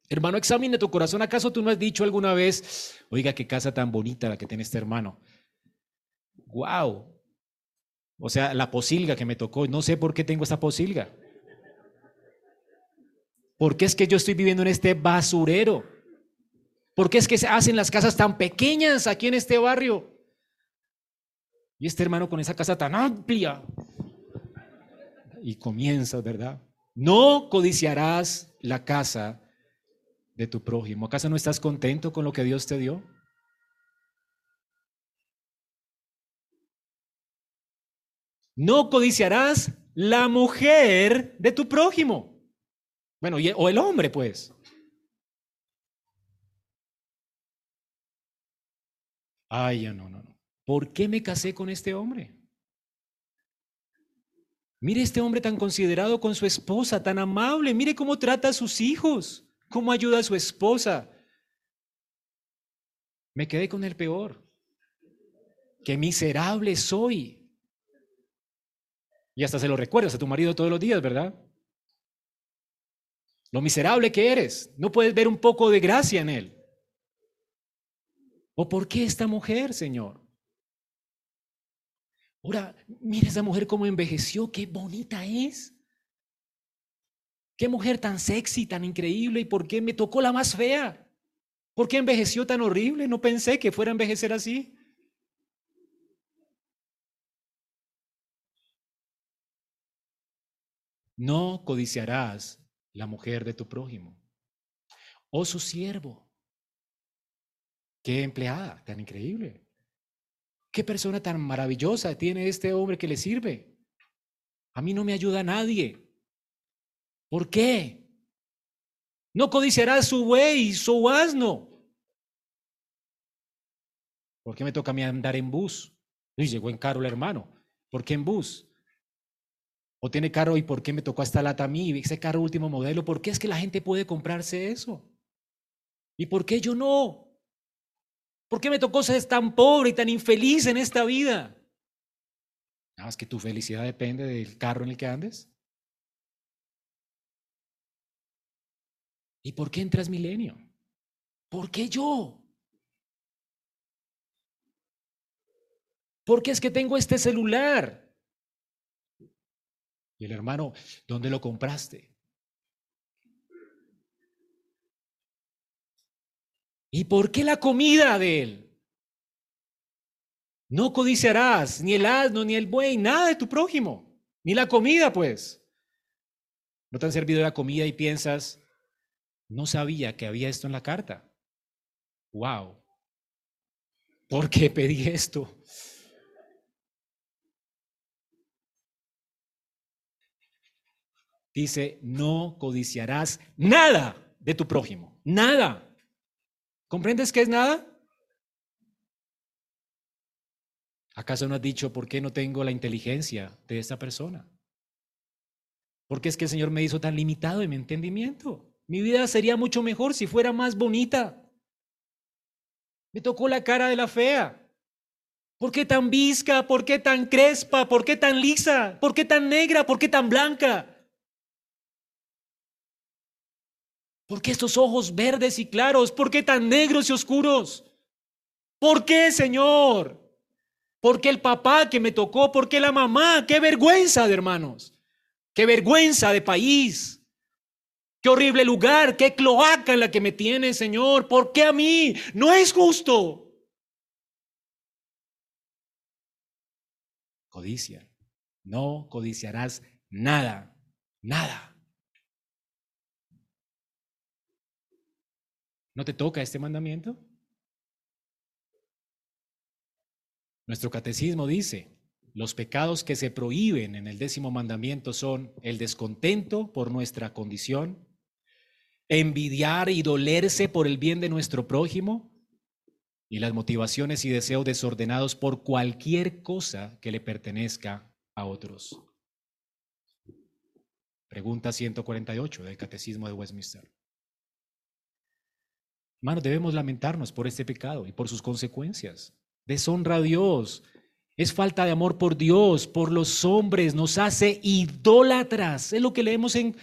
Hermano, examine tu corazón. ¿Acaso tú no has dicho alguna vez, oiga, qué casa tan bonita la que tiene este hermano? ¡Wow! O sea, la posilga que me tocó, no sé por qué tengo esta posilga. ¿Por qué es que yo estoy viviendo en este basurero? ¿Por qué es que se hacen las casas tan pequeñas aquí en este barrio? Y este hermano con esa casa tan amplia y comienza, ¿verdad? No codiciarás la casa de tu prójimo. ¿Acaso no estás contento con lo que Dios te dio? No codiciarás la mujer de tu prójimo. Bueno, o el hombre, pues. Ay, no, no, no. ¿Por qué me casé con este hombre? Mire este hombre tan considerado con su esposa, tan amable. Mire cómo trata a sus hijos, cómo ayuda a su esposa. Me quedé con el peor. Qué miserable soy. Y hasta se lo recuerdas a tu marido todos los días, ¿verdad? Lo miserable que eres. No puedes ver un poco de gracia en él. ¿O por qué esta mujer, Señor? Ahora, mira esa mujer cómo envejeció, qué bonita es. Qué mujer tan sexy, tan increíble, y por qué me tocó la más fea. ¿Por qué envejeció tan horrible? No pensé que fuera a envejecer así. No codiciarás la mujer de tu prójimo o su siervo. Qué empleada tan increíble. Qué persona tan maravillosa tiene este hombre que le sirve. A mí no me ayuda nadie. ¿Por qué? No codiciarás su buey, su asno. ¿Por qué me toca a mí andar en bus? Y llegó en carro el hermano. ¿Por qué en bus? O tiene carro y ¿por qué me tocó esta lata a mí? Ese carro último modelo. ¿Por qué es que la gente puede comprarse eso? ¿Y por qué yo no? ¿Por qué me tocó ser tan pobre y tan infeliz en esta vida? Nada más que tu felicidad depende del carro en el que andes. ¿Y por qué entras milenio? ¿Por qué yo? ¿Por qué es que tengo este celular? Y el hermano, ¿dónde lo compraste? ¿Y por qué la comida de él? No codiciarás ni el asno, ni el buey, nada de tu prójimo, ni la comida, pues. ¿No te han servido la comida y piensas, no sabía que había esto en la carta? ¡Wow! ¿Por qué pedí esto? dice, no codiciarás nada de tu prójimo, nada. ¿Comprendes qué es nada? ¿Acaso no has dicho por qué no tengo la inteligencia de esta persona? ¿Por qué es que el Señor me hizo tan limitado en mi entendimiento? Mi vida sería mucho mejor si fuera más bonita. Me tocó la cara de la fea. ¿Por qué tan visca? ¿Por qué tan crespa? ¿Por qué tan lisa? ¿Por qué tan negra? ¿Por qué tan blanca? ¿Por qué estos ojos verdes y claros? ¿Por qué tan negros y oscuros? ¿Por qué, Señor? ¿Por qué el papá que me tocó? ¿Por qué la mamá? ¡Qué vergüenza de hermanos! ¡Qué vergüenza de país! ¡Qué horrible lugar! ¡Qué cloaca en la que me tiene, Señor! ¿Por qué a mí? No es justo. Codicia. No codiciarás nada, nada. ¿No te toca este mandamiento? Nuestro catecismo dice, los pecados que se prohíben en el décimo mandamiento son el descontento por nuestra condición, envidiar y dolerse por el bien de nuestro prójimo y las motivaciones y deseos desordenados por cualquier cosa que le pertenezca a otros. Pregunta 148 del Catecismo de Westminster. Hermanos, debemos lamentarnos por este pecado y por sus consecuencias. Deshonra a Dios. Es falta de amor por Dios, por los hombres, nos hace idólatras. Es lo que leemos en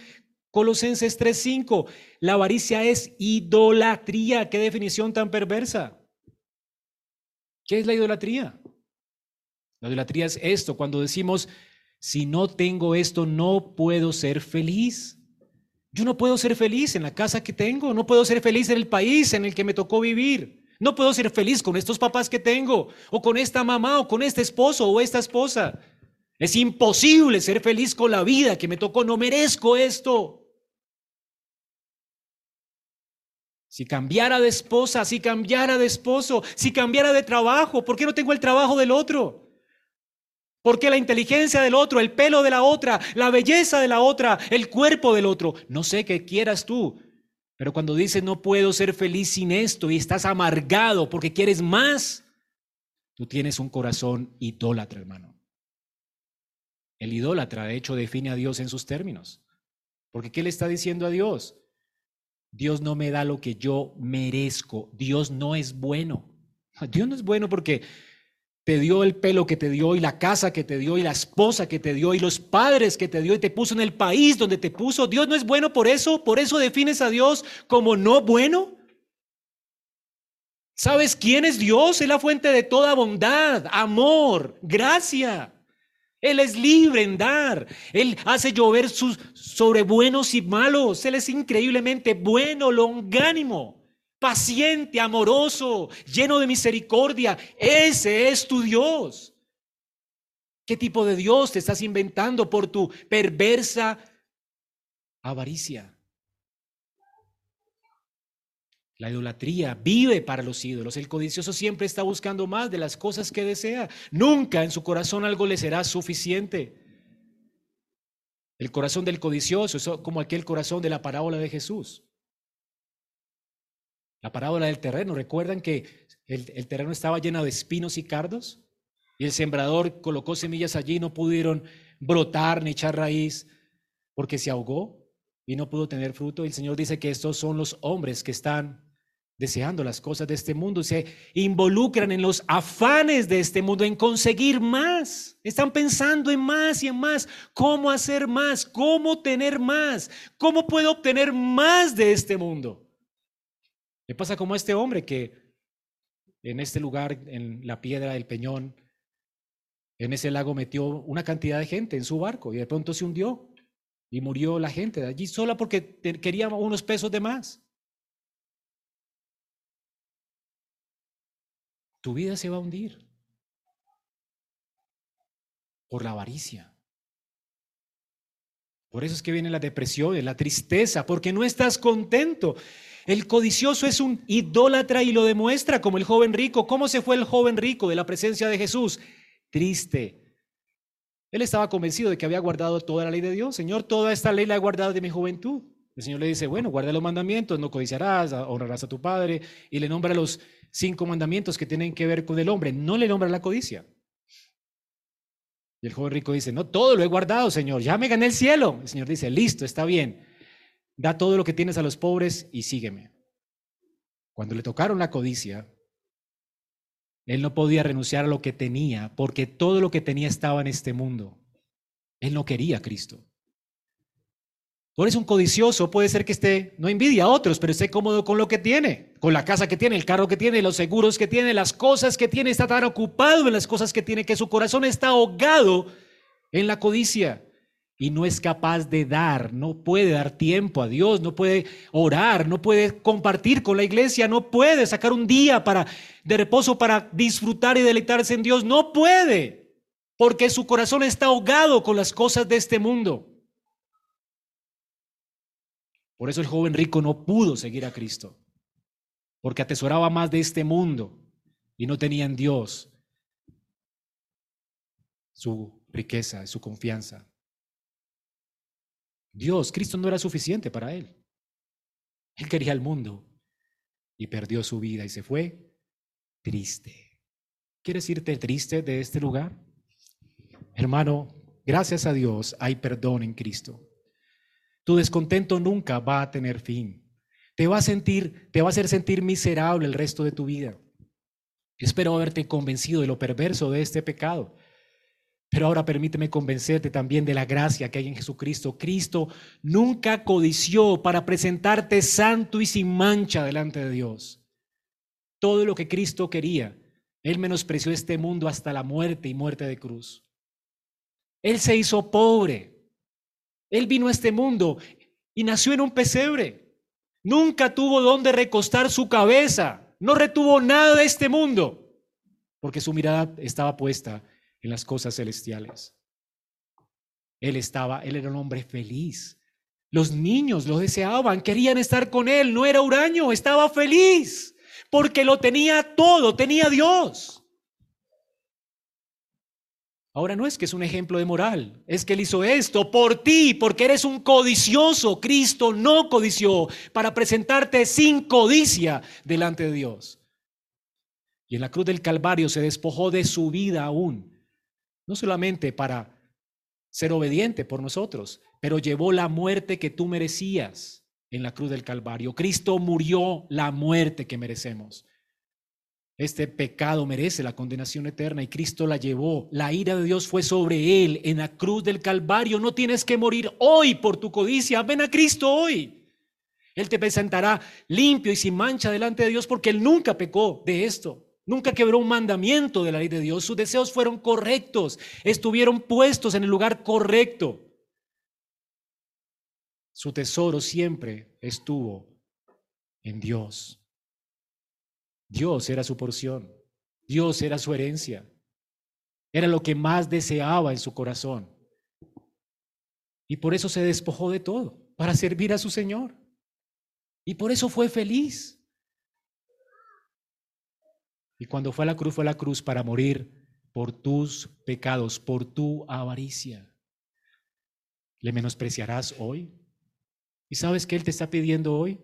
Colosenses 3:5. La avaricia es idolatría. Qué definición tan perversa. ¿Qué es la idolatría? La idolatría es esto, cuando decimos, si no tengo esto, no puedo ser feliz. Yo no puedo ser feliz en la casa que tengo, no puedo ser feliz en el país en el que me tocó vivir, no puedo ser feliz con estos papás que tengo, o con esta mamá, o con este esposo o esta esposa. Es imposible ser feliz con la vida que me tocó, no merezco esto. Si cambiara de esposa, si cambiara de esposo, si cambiara de trabajo, ¿por qué no tengo el trabajo del otro? Porque la inteligencia del otro, el pelo de la otra, la belleza de la otra, el cuerpo del otro, no sé qué quieras tú. Pero cuando dices no puedo ser feliz sin esto y estás amargado porque quieres más, tú tienes un corazón idólatra, hermano. El idólatra, de hecho, define a Dios en sus términos. Porque ¿qué le está diciendo a Dios? Dios no me da lo que yo merezco. Dios no es bueno. Dios no es bueno porque te dio el pelo que te dio y la casa que te dio y la esposa que te dio y los padres que te dio y te puso en el país donde te puso. Dios no es bueno por eso, por eso defines a Dios como no bueno. ¿Sabes quién es Dios? Es la fuente de toda bondad, amor, gracia. Él es libre en dar. Él hace llover sus, sobre buenos y malos. Él es increíblemente bueno, longánimo paciente, amoroso, lleno de misericordia. Ese es tu Dios. ¿Qué tipo de Dios te estás inventando por tu perversa avaricia. La idolatría vive para los ídolos. El codicioso siempre está buscando más de las cosas que desea. Nunca en su corazón algo le será suficiente. El corazón del codicioso es como aquel corazón de la parábola de Jesús. La parábola del terreno. ¿Recuerdan que el, terreno estaba lleno de espinos y cardos? Y el sembrador colocó semillas allí y no pudieron brotar ni echar raíz porque se ahogó y no pudo tener fruto. El Señor dice que estos son los hombres que están deseando las cosas de este mundo, se involucran en los afanes de este mundo, en conseguir más. Están pensando en más y en más, cómo hacer más, cómo tener más, cómo puedo obtener más de este mundo. Le pasa como a este hombre que en este lugar, en la piedra del peñón, en ese lago metió una cantidad de gente en su barco y de pronto se hundió y murió la gente de allí sola porque quería unos pesos de más. Tu vida se va a hundir por la avaricia. Por eso es que viene la depresión, la tristeza, porque no estás contento. El codicioso es un idólatra y lo demuestra como el joven rico. ¿Cómo se fue el joven rico de la presencia de Jesús? Triste. Él estaba convencido de que había guardado toda la ley de Dios. Señor, toda esta ley la he guardado de mi juventud. El Señor le dice, bueno, guarda los mandamientos, no codiciarás, honrarás a tu padre, y le nombra los cinco mandamientos que tienen que ver con el hombre. No le nombra la codicia. Y el joven rico dice, no, todo lo he guardado, Señor, ya me gané el cielo. El Señor dice, listo, está bien, da todo lo que tienes a los pobres y sígueme. Cuando le tocaron la codicia, él no podía renunciar a lo que tenía, porque todo lo que tenía estaba en este mundo. Él no quería a Cristo. Tú eres un codicioso, puede ser que esté, no envidia a otros, pero esté cómodo con lo que tiene, con la casa que tiene, el carro que tiene, los seguros que tiene, las cosas que tiene, está tan ocupado en las cosas que tiene que su corazón está ahogado en la codicia y no es capaz de dar, no puede dar tiempo a Dios, no puede orar, no puede compartir con la iglesia, no puede sacar un día para de reposo para disfrutar y deleitarse en Dios, no puede, porque su corazón está ahogado con las cosas de este mundo. Por eso el joven rico no pudo seguir a Cristo, porque atesoraba más de este mundo y no tenía en Dios su riqueza, su confianza. Dios, Cristo no era suficiente para él. Él quería el mundo y perdió su vida y se fue triste. ¿Quieres irte triste de este lugar? Hermano, gracias a Dios hay perdón en Cristo. Tu descontento nunca va a tener fin. Te va a sentir, te va a hacer sentir miserable el resto de tu vida. Espero haberte convencido de lo perverso de este pecado. Pero ahora permíteme convencerte también de la gracia que hay en Jesucristo. Cristo nunca codició para presentarte santo y sin mancha delante de Dios. Todo lo que Cristo quería, Él menospreció este mundo hasta la muerte y muerte de cruz. Él se hizo pobre él vino a este mundo y nació en un pesebre. Nunca tuvo donde recostar su cabeza. No retuvo nada de este mundo porque su mirada estaba puesta en las cosas celestiales. Él estaba, él era un hombre feliz. Los niños lo deseaban, querían estar con él, no era huraño, estaba feliz porque lo tenía todo, tenía Dios. Ahora no es que es un ejemplo de moral, es que Él hizo esto por ti, porque eres un codicioso. Cristo no codició para presentarte sin codicia delante de Dios. Y en la cruz del Calvario se despojó de su vida aún, no solamente para ser obediente por nosotros, pero llevó la muerte que tú merecías en la cruz del Calvario. Cristo murió la muerte que merecemos. Este pecado merece la condenación eterna y Cristo la llevó. La ira de Dios fue sobre él en la cruz del Calvario. No tienes que morir hoy por tu codicia. Ven a Cristo hoy. Él te presentará limpio y sin mancha delante de Dios porque él nunca pecó de esto. Nunca quebró un mandamiento de la ley de Dios. Sus deseos fueron correctos. Estuvieron puestos en el lugar correcto. Su tesoro siempre estuvo en Dios. Dios era su porción, Dios era su herencia, era lo que más deseaba en su corazón. Y por eso se despojó de todo. para servir a su Señor. Y por eso fue feliz. Y cuando fue a la cruz, fue a la cruz para morir por tus pecados, por tu avaricia. ¿Le menospreciarás hoy? ¿Y sabes qué Él te está pidiendo hoy?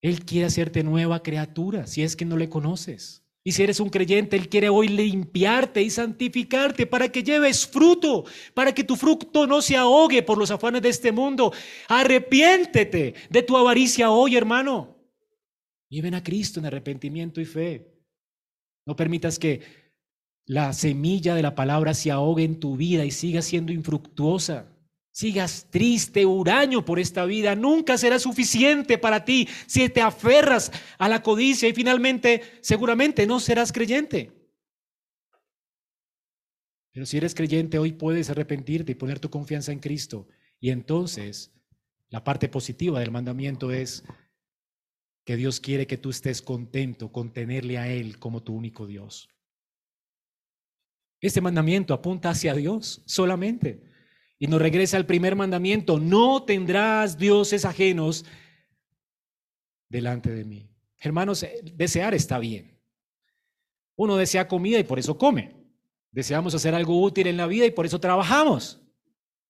Él quiere hacerte nueva criatura, si es que no le conoces. Y si eres un creyente, Él quiere hoy limpiarte y santificarte para que lleves fruto, para que tu fruto no se ahogue por los afanes de este mundo. Arrepiéntete de tu avaricia hoy, hermano. Y ven a Cristo en arrepentimiento y fe. No permitas que la semilla de la palabra se ahogue en tu vida y siga siendo infructuosa sigas triste, huraño por esta vida, nunca será suficiente para ti si te aferras a la codicia y finalmente seguramente no serás creyente. Pero si eres creyente, hoy puedes arrepentirte y poner tu confianza en Cristo. Y entonces, la parte positiva del mandamiento es que Dios quiere que tú estés contento con tenerle a Él como tu único Dios. Este mandamiento apunta hacia Dios solamente. Y nos regresa al primer mandamiento, no tendrás dioses ajenos delante de mí. Hermanos, eh, desear está bien. Uno desea comida y por eso come. Deseamos hacer algo útil en la vida y por eso trabajamos.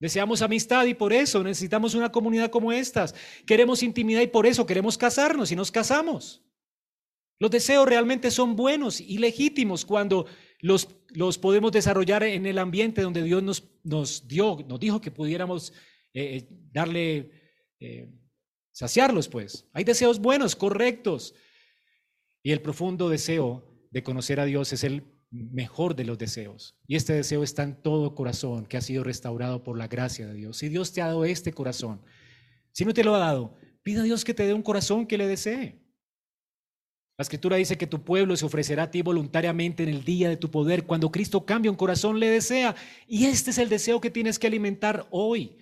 Deseamos amistad y por eso necesitamos una comunidad como estas. Queremos intimidad y por eso queremos casarnos y nos casamos. Los deseos realmente son buenos y legítimos cuando los, los podemos desarrollar en el ambiente donde Dios nos, nos dio, nos dijo que pudiéramos eh, eh, darle, eh, saciarlos, pues. Hay deseos buenos, correctos. Y el profundo deseo de conocer a Dios es el mejor de los deseos. Y este deseo está en todo corazón que ha sido restaurado por la gracia de Dios. Si Dios te ha dado este corazón, si no te lo ha dado, pida a Dios que te dé un corazón que le desee. La escritura dice que tu pueblo se ofrecerá a ti voluntariamente en el día de tu poder. Cuando Cristo cambia un corazón, le desea. Y este es el deseo que tienes que alimentar hoy.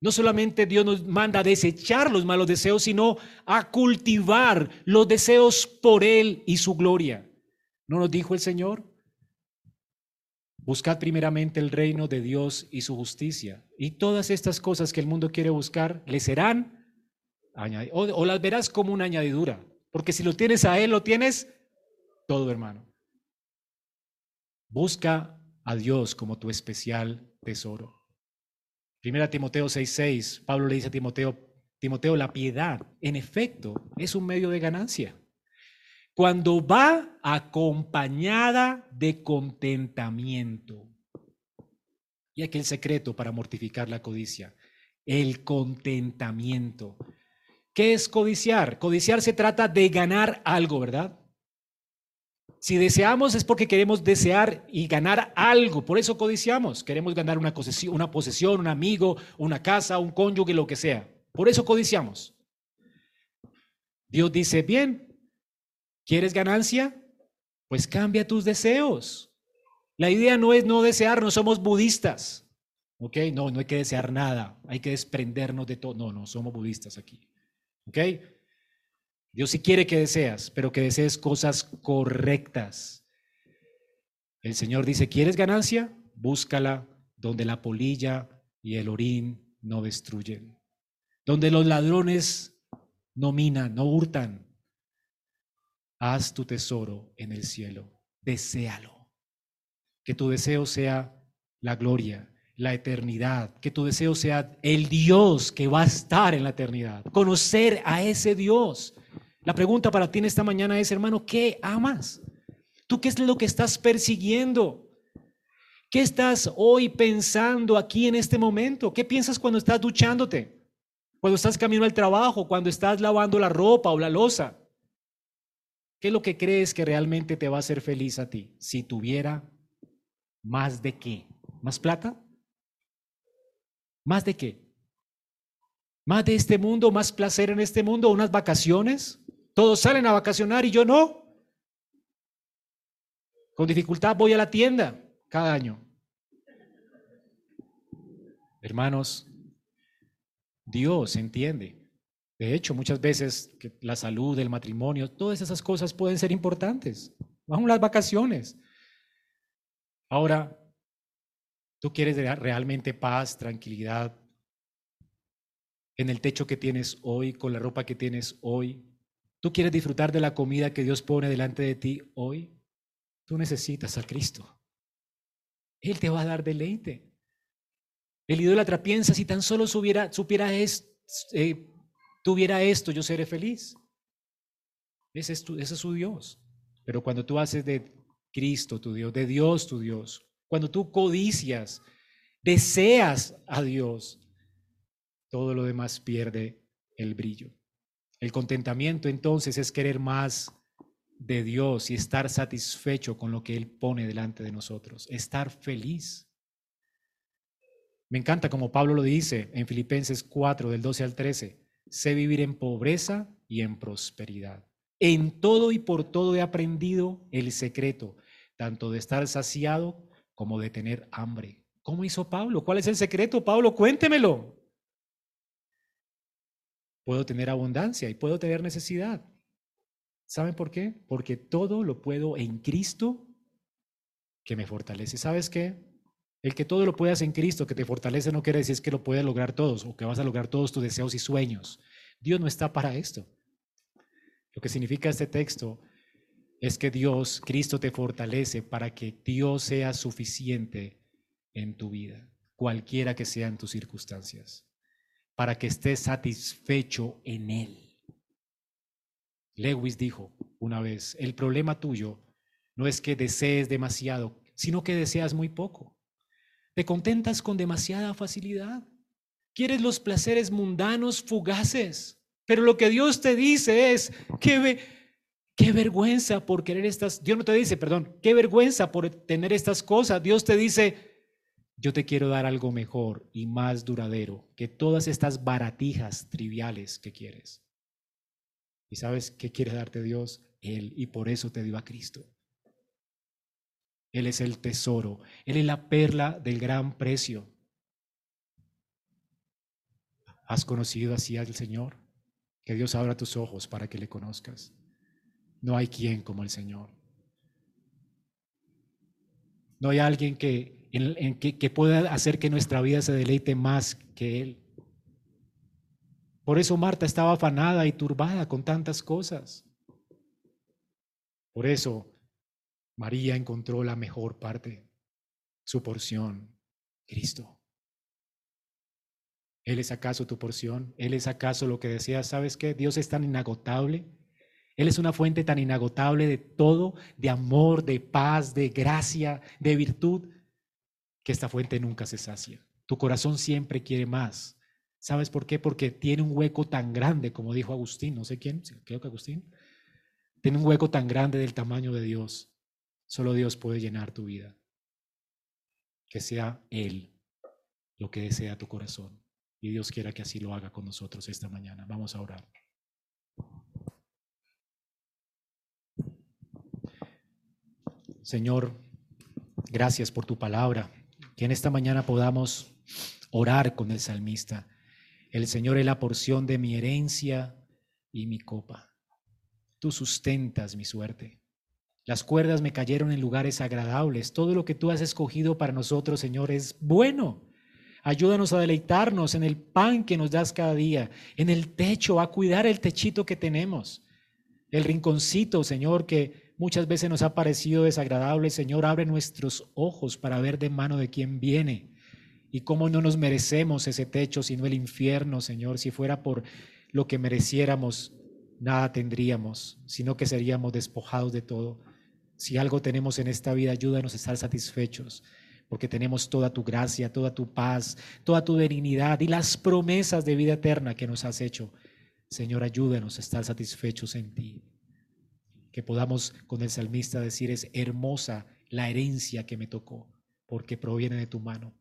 No solamente Dios nos manda a desechar los malos deseos, sino a cultivar los deseos por Él y su gloria. ¿No nos dijo el Señor? Buscad primeramente el reino de Dios y su justicia. Y todas estas cosas que el mundo quiere buscar le serán añadidas. O, las verás como una añadidura. Porque si lo tienes a Él, lo tienes todo, hermano. Busca a Dios como tu especial tesoro. Primera Timoteo 6:6, Pablo le dice a Timoteo, Timoteo, la piedad, en efecto, es un medio de ganancia. Cuando va acompañada de contentamiento. Y aquí el secreto para mortificar la codicia, el contentamiento. ¿Qué es codiciar? Codiciar se trata de ganar algo, ¿verdad? Si deseamos es porque queremos desear y ganar algo, por eso codiciamos. Queremos ganar una posesión, una posesión, un amigo, una casa, un cónyuge, lo que sea. Por eso codiciamos. Dios dice, bien, ¿quieres ganancia? Pues cambia tus deseos. La idea no es no desear, no somos budistas. ¿Ok? No, no hay que desear nada, hay que desprendernos de todo. No, no, somos budistas aquí. ¿Ok? Dios sí quiere que deseas, pero que desees cosas correctas. El Señor dice, ¿quieres ganancia? Búscala donde la polilla y el orín no destruyen, donde los ladrones no minan, no hurtan. Haz tu tesoro en el cielo, deséalo. Que tu deseo sea la gloria, la eternidad, que tu deseo sea el Dios que va a estar en la eternidad, conocer a ese Dios. La pregunta para ti en esta mañana es, hermano, ¿qué amas? ¿Tú qué es lo que estás persiguiendo? ¿Qué estás hoy pensando aquí en este momento? ¿Qué piensas cuando estás duchándote? Cuando estás camino al trabajo, cuando estás lavando la ropa o la losa. ¿Qué es lo que crees que realmente te va a hacer feliz a ti? Si tuviera más de qué? ¿Más plata? ¿Más de qué? ¿Más de este mundo? ¿Más placer en este mundo? ¿Unas vacaciones? Todos salen a vacacionar y yo no. Con dificultad voy a la tienda cada año. Hermanos, Dios entiende. De hecho, muchas veces que la salud, el matrimonio, todas esas cosas pueden ser importantes. Aún las vacaciones. Ahora, ¿Tú quieres realmente paz, tranquilidad? en el techo que tienes hoy, con la ropa que tienes hoy. Tú quieres disfrutar de la comida que Dios pone delante de ti hoy. Tú necesitas a Cristo. Él te va a dar deleite. El idólatra piensa, si tan solo supiera, supiera esto, eh, tuviera esto, yo seré feliz. Ese es, ese es su Dios. Pero cuando tú haces de Cristo tu Dios, de Dios tu Dios, cuando tú codicias, deseas a Dios, todo lo demás pierde el brillo. El contentamiento entonces es querer más de Dios y estar satisfecho con lo que Él pone delante de nosotros, estar feliz. Me encanta como Pablo lo dice en Filipenses 4 del 12 al 13, sé vivir en pobreza y en prosperidad. En todo y por todo he aprendido el secreto, tanto de estar saciado como de tener hambre. ¿Cómo hizo Pablo? ¿Cuál es el secreto? Pablo, cuéntemelo. Puedo tener abundancia y puedo tener necesidad. ¿Saben por qué? Porque todo lo puedo en Cristo que me fortalece. ¿Sabes qué? El que todo lo puedas en Cristo que te fortalece no quiere decir que lo puedes lograr todos o que vas a lograr todos tus deseos y sueños. Dios no está para esto. Lo que significa este texto es que Dios, Cristo te fortalece para que Dios sea suficiente en tu vida, cualquiera que sean tus circunstancias, para que estés satisfecho en Él. Lewis dijo una vez, el problema tuyo no es que desees demasiado, sino que deseas muy poco. Te contentas con demasiada facilidad. Quieres los placeres mundanos, fugaces. Pero lo que Dios te dice es, que Qué vergüenza por querer estas, Dios no te dice, perdón, qué vergüenza por tener estas cosas. Dios te dice, yo te quiero dar algo mejor y más duradero que todas estas baratijas triviales que quieres. ¿Y sabes qué quiere darte Dios? Él, y por eso te dio a Cristo. Él es el tesoro, Él es la perla del gran precio. ¿Has conocido así al Señor? Que Dios abra tus ojos para que le conozcas. No hay quien como el Señor. No hay alguien que, que, pueda hacer que nuestra vida se deleite más que Él. Por eso Marta estaba afanada y turbada con tantas cosas. Por eso María encontró la mejor parte, su porción, Cristo. ¿Él es acaso tu porción? ¿Él es acaso lo que deseas? ¿Sabes qué? Dios es tan inagotable él es una fuente tan inagotable de todo, de amor, de paz, de gracia, de virtud, que esta fuente nunca se sacia. Tu corazón siempre quiere más. ¿Sabes por qué? Porque tiene un hueco tan grande, como dijo Agustín, no sé quién, creo que Agustín. Tiene un hueco tan grande del tamaño de Dios. Solo Dios puede llenar tu vida. Que sea Él lo que desea tu corazón. Y Dios quiera que así lo haga con nosotros esta mañana. Vamos a orar. Señor, gracias por tu palabra. Que en esta mañana podamos orar con el salmista. El Señor es la porción de mi herencia y mi copa. Tú sustentas mi suerte. Las cuerdas me cayeron en lugares agradables. Todo lo que tú has escogido para nosotros, Señor, es bueno. Ayúdanos a deleitarnos en el pan que nos das cada día, en el techo, a cuidar el techito que tenemos, el rinconcito, Señor, que muchas veces nos ha parecido desagradable, Señor, abre nuestros ojos para ver de mano de quién viene y cómo no nos merecemos ese techo, sino el infierno, Señor. Si fuera por lo que mereciéramos, nada tendríamos, sino que seríamos despojados de todo. Si algo tenemos en esta vida, ayúdanos a estar satisfechos, porque tenemos toda tu gracia, toda tu paz, toda tu benignidad y las promesas de vida eterna que nos has hecho. Señor, ayúdanos a estar satisfechos en ti que podamos con el salmista decir es hermosa la herencia que me tocó, porque proviene de tu mano.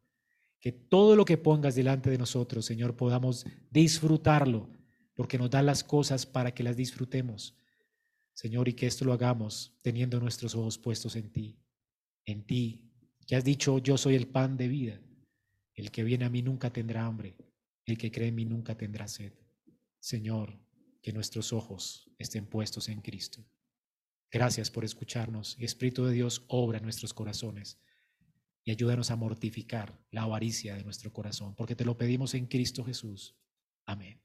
Que todo lo que pongas delante de nosotros, Señor, podamos disfrutarlo, porque nos da las cosas para que las disfrutemos. Señor, y que esto lo hagamos teniendo nuestros ojos puestos en ti, en ti, que has dicho, yo soy el pan de vida. El que viene a mí nunca tendrá hambre, el que cree en mí nunca tendrá sed. Señor, que nuestros ojos estén puestos en Cristo. Gracias por escucharnos. Espíritu de Dios, obra en nuestros corazones y ayúdanos a mortificar la avaricia de nuestro corazón, porque te lo pedimos en Cristo Jesús. Amén.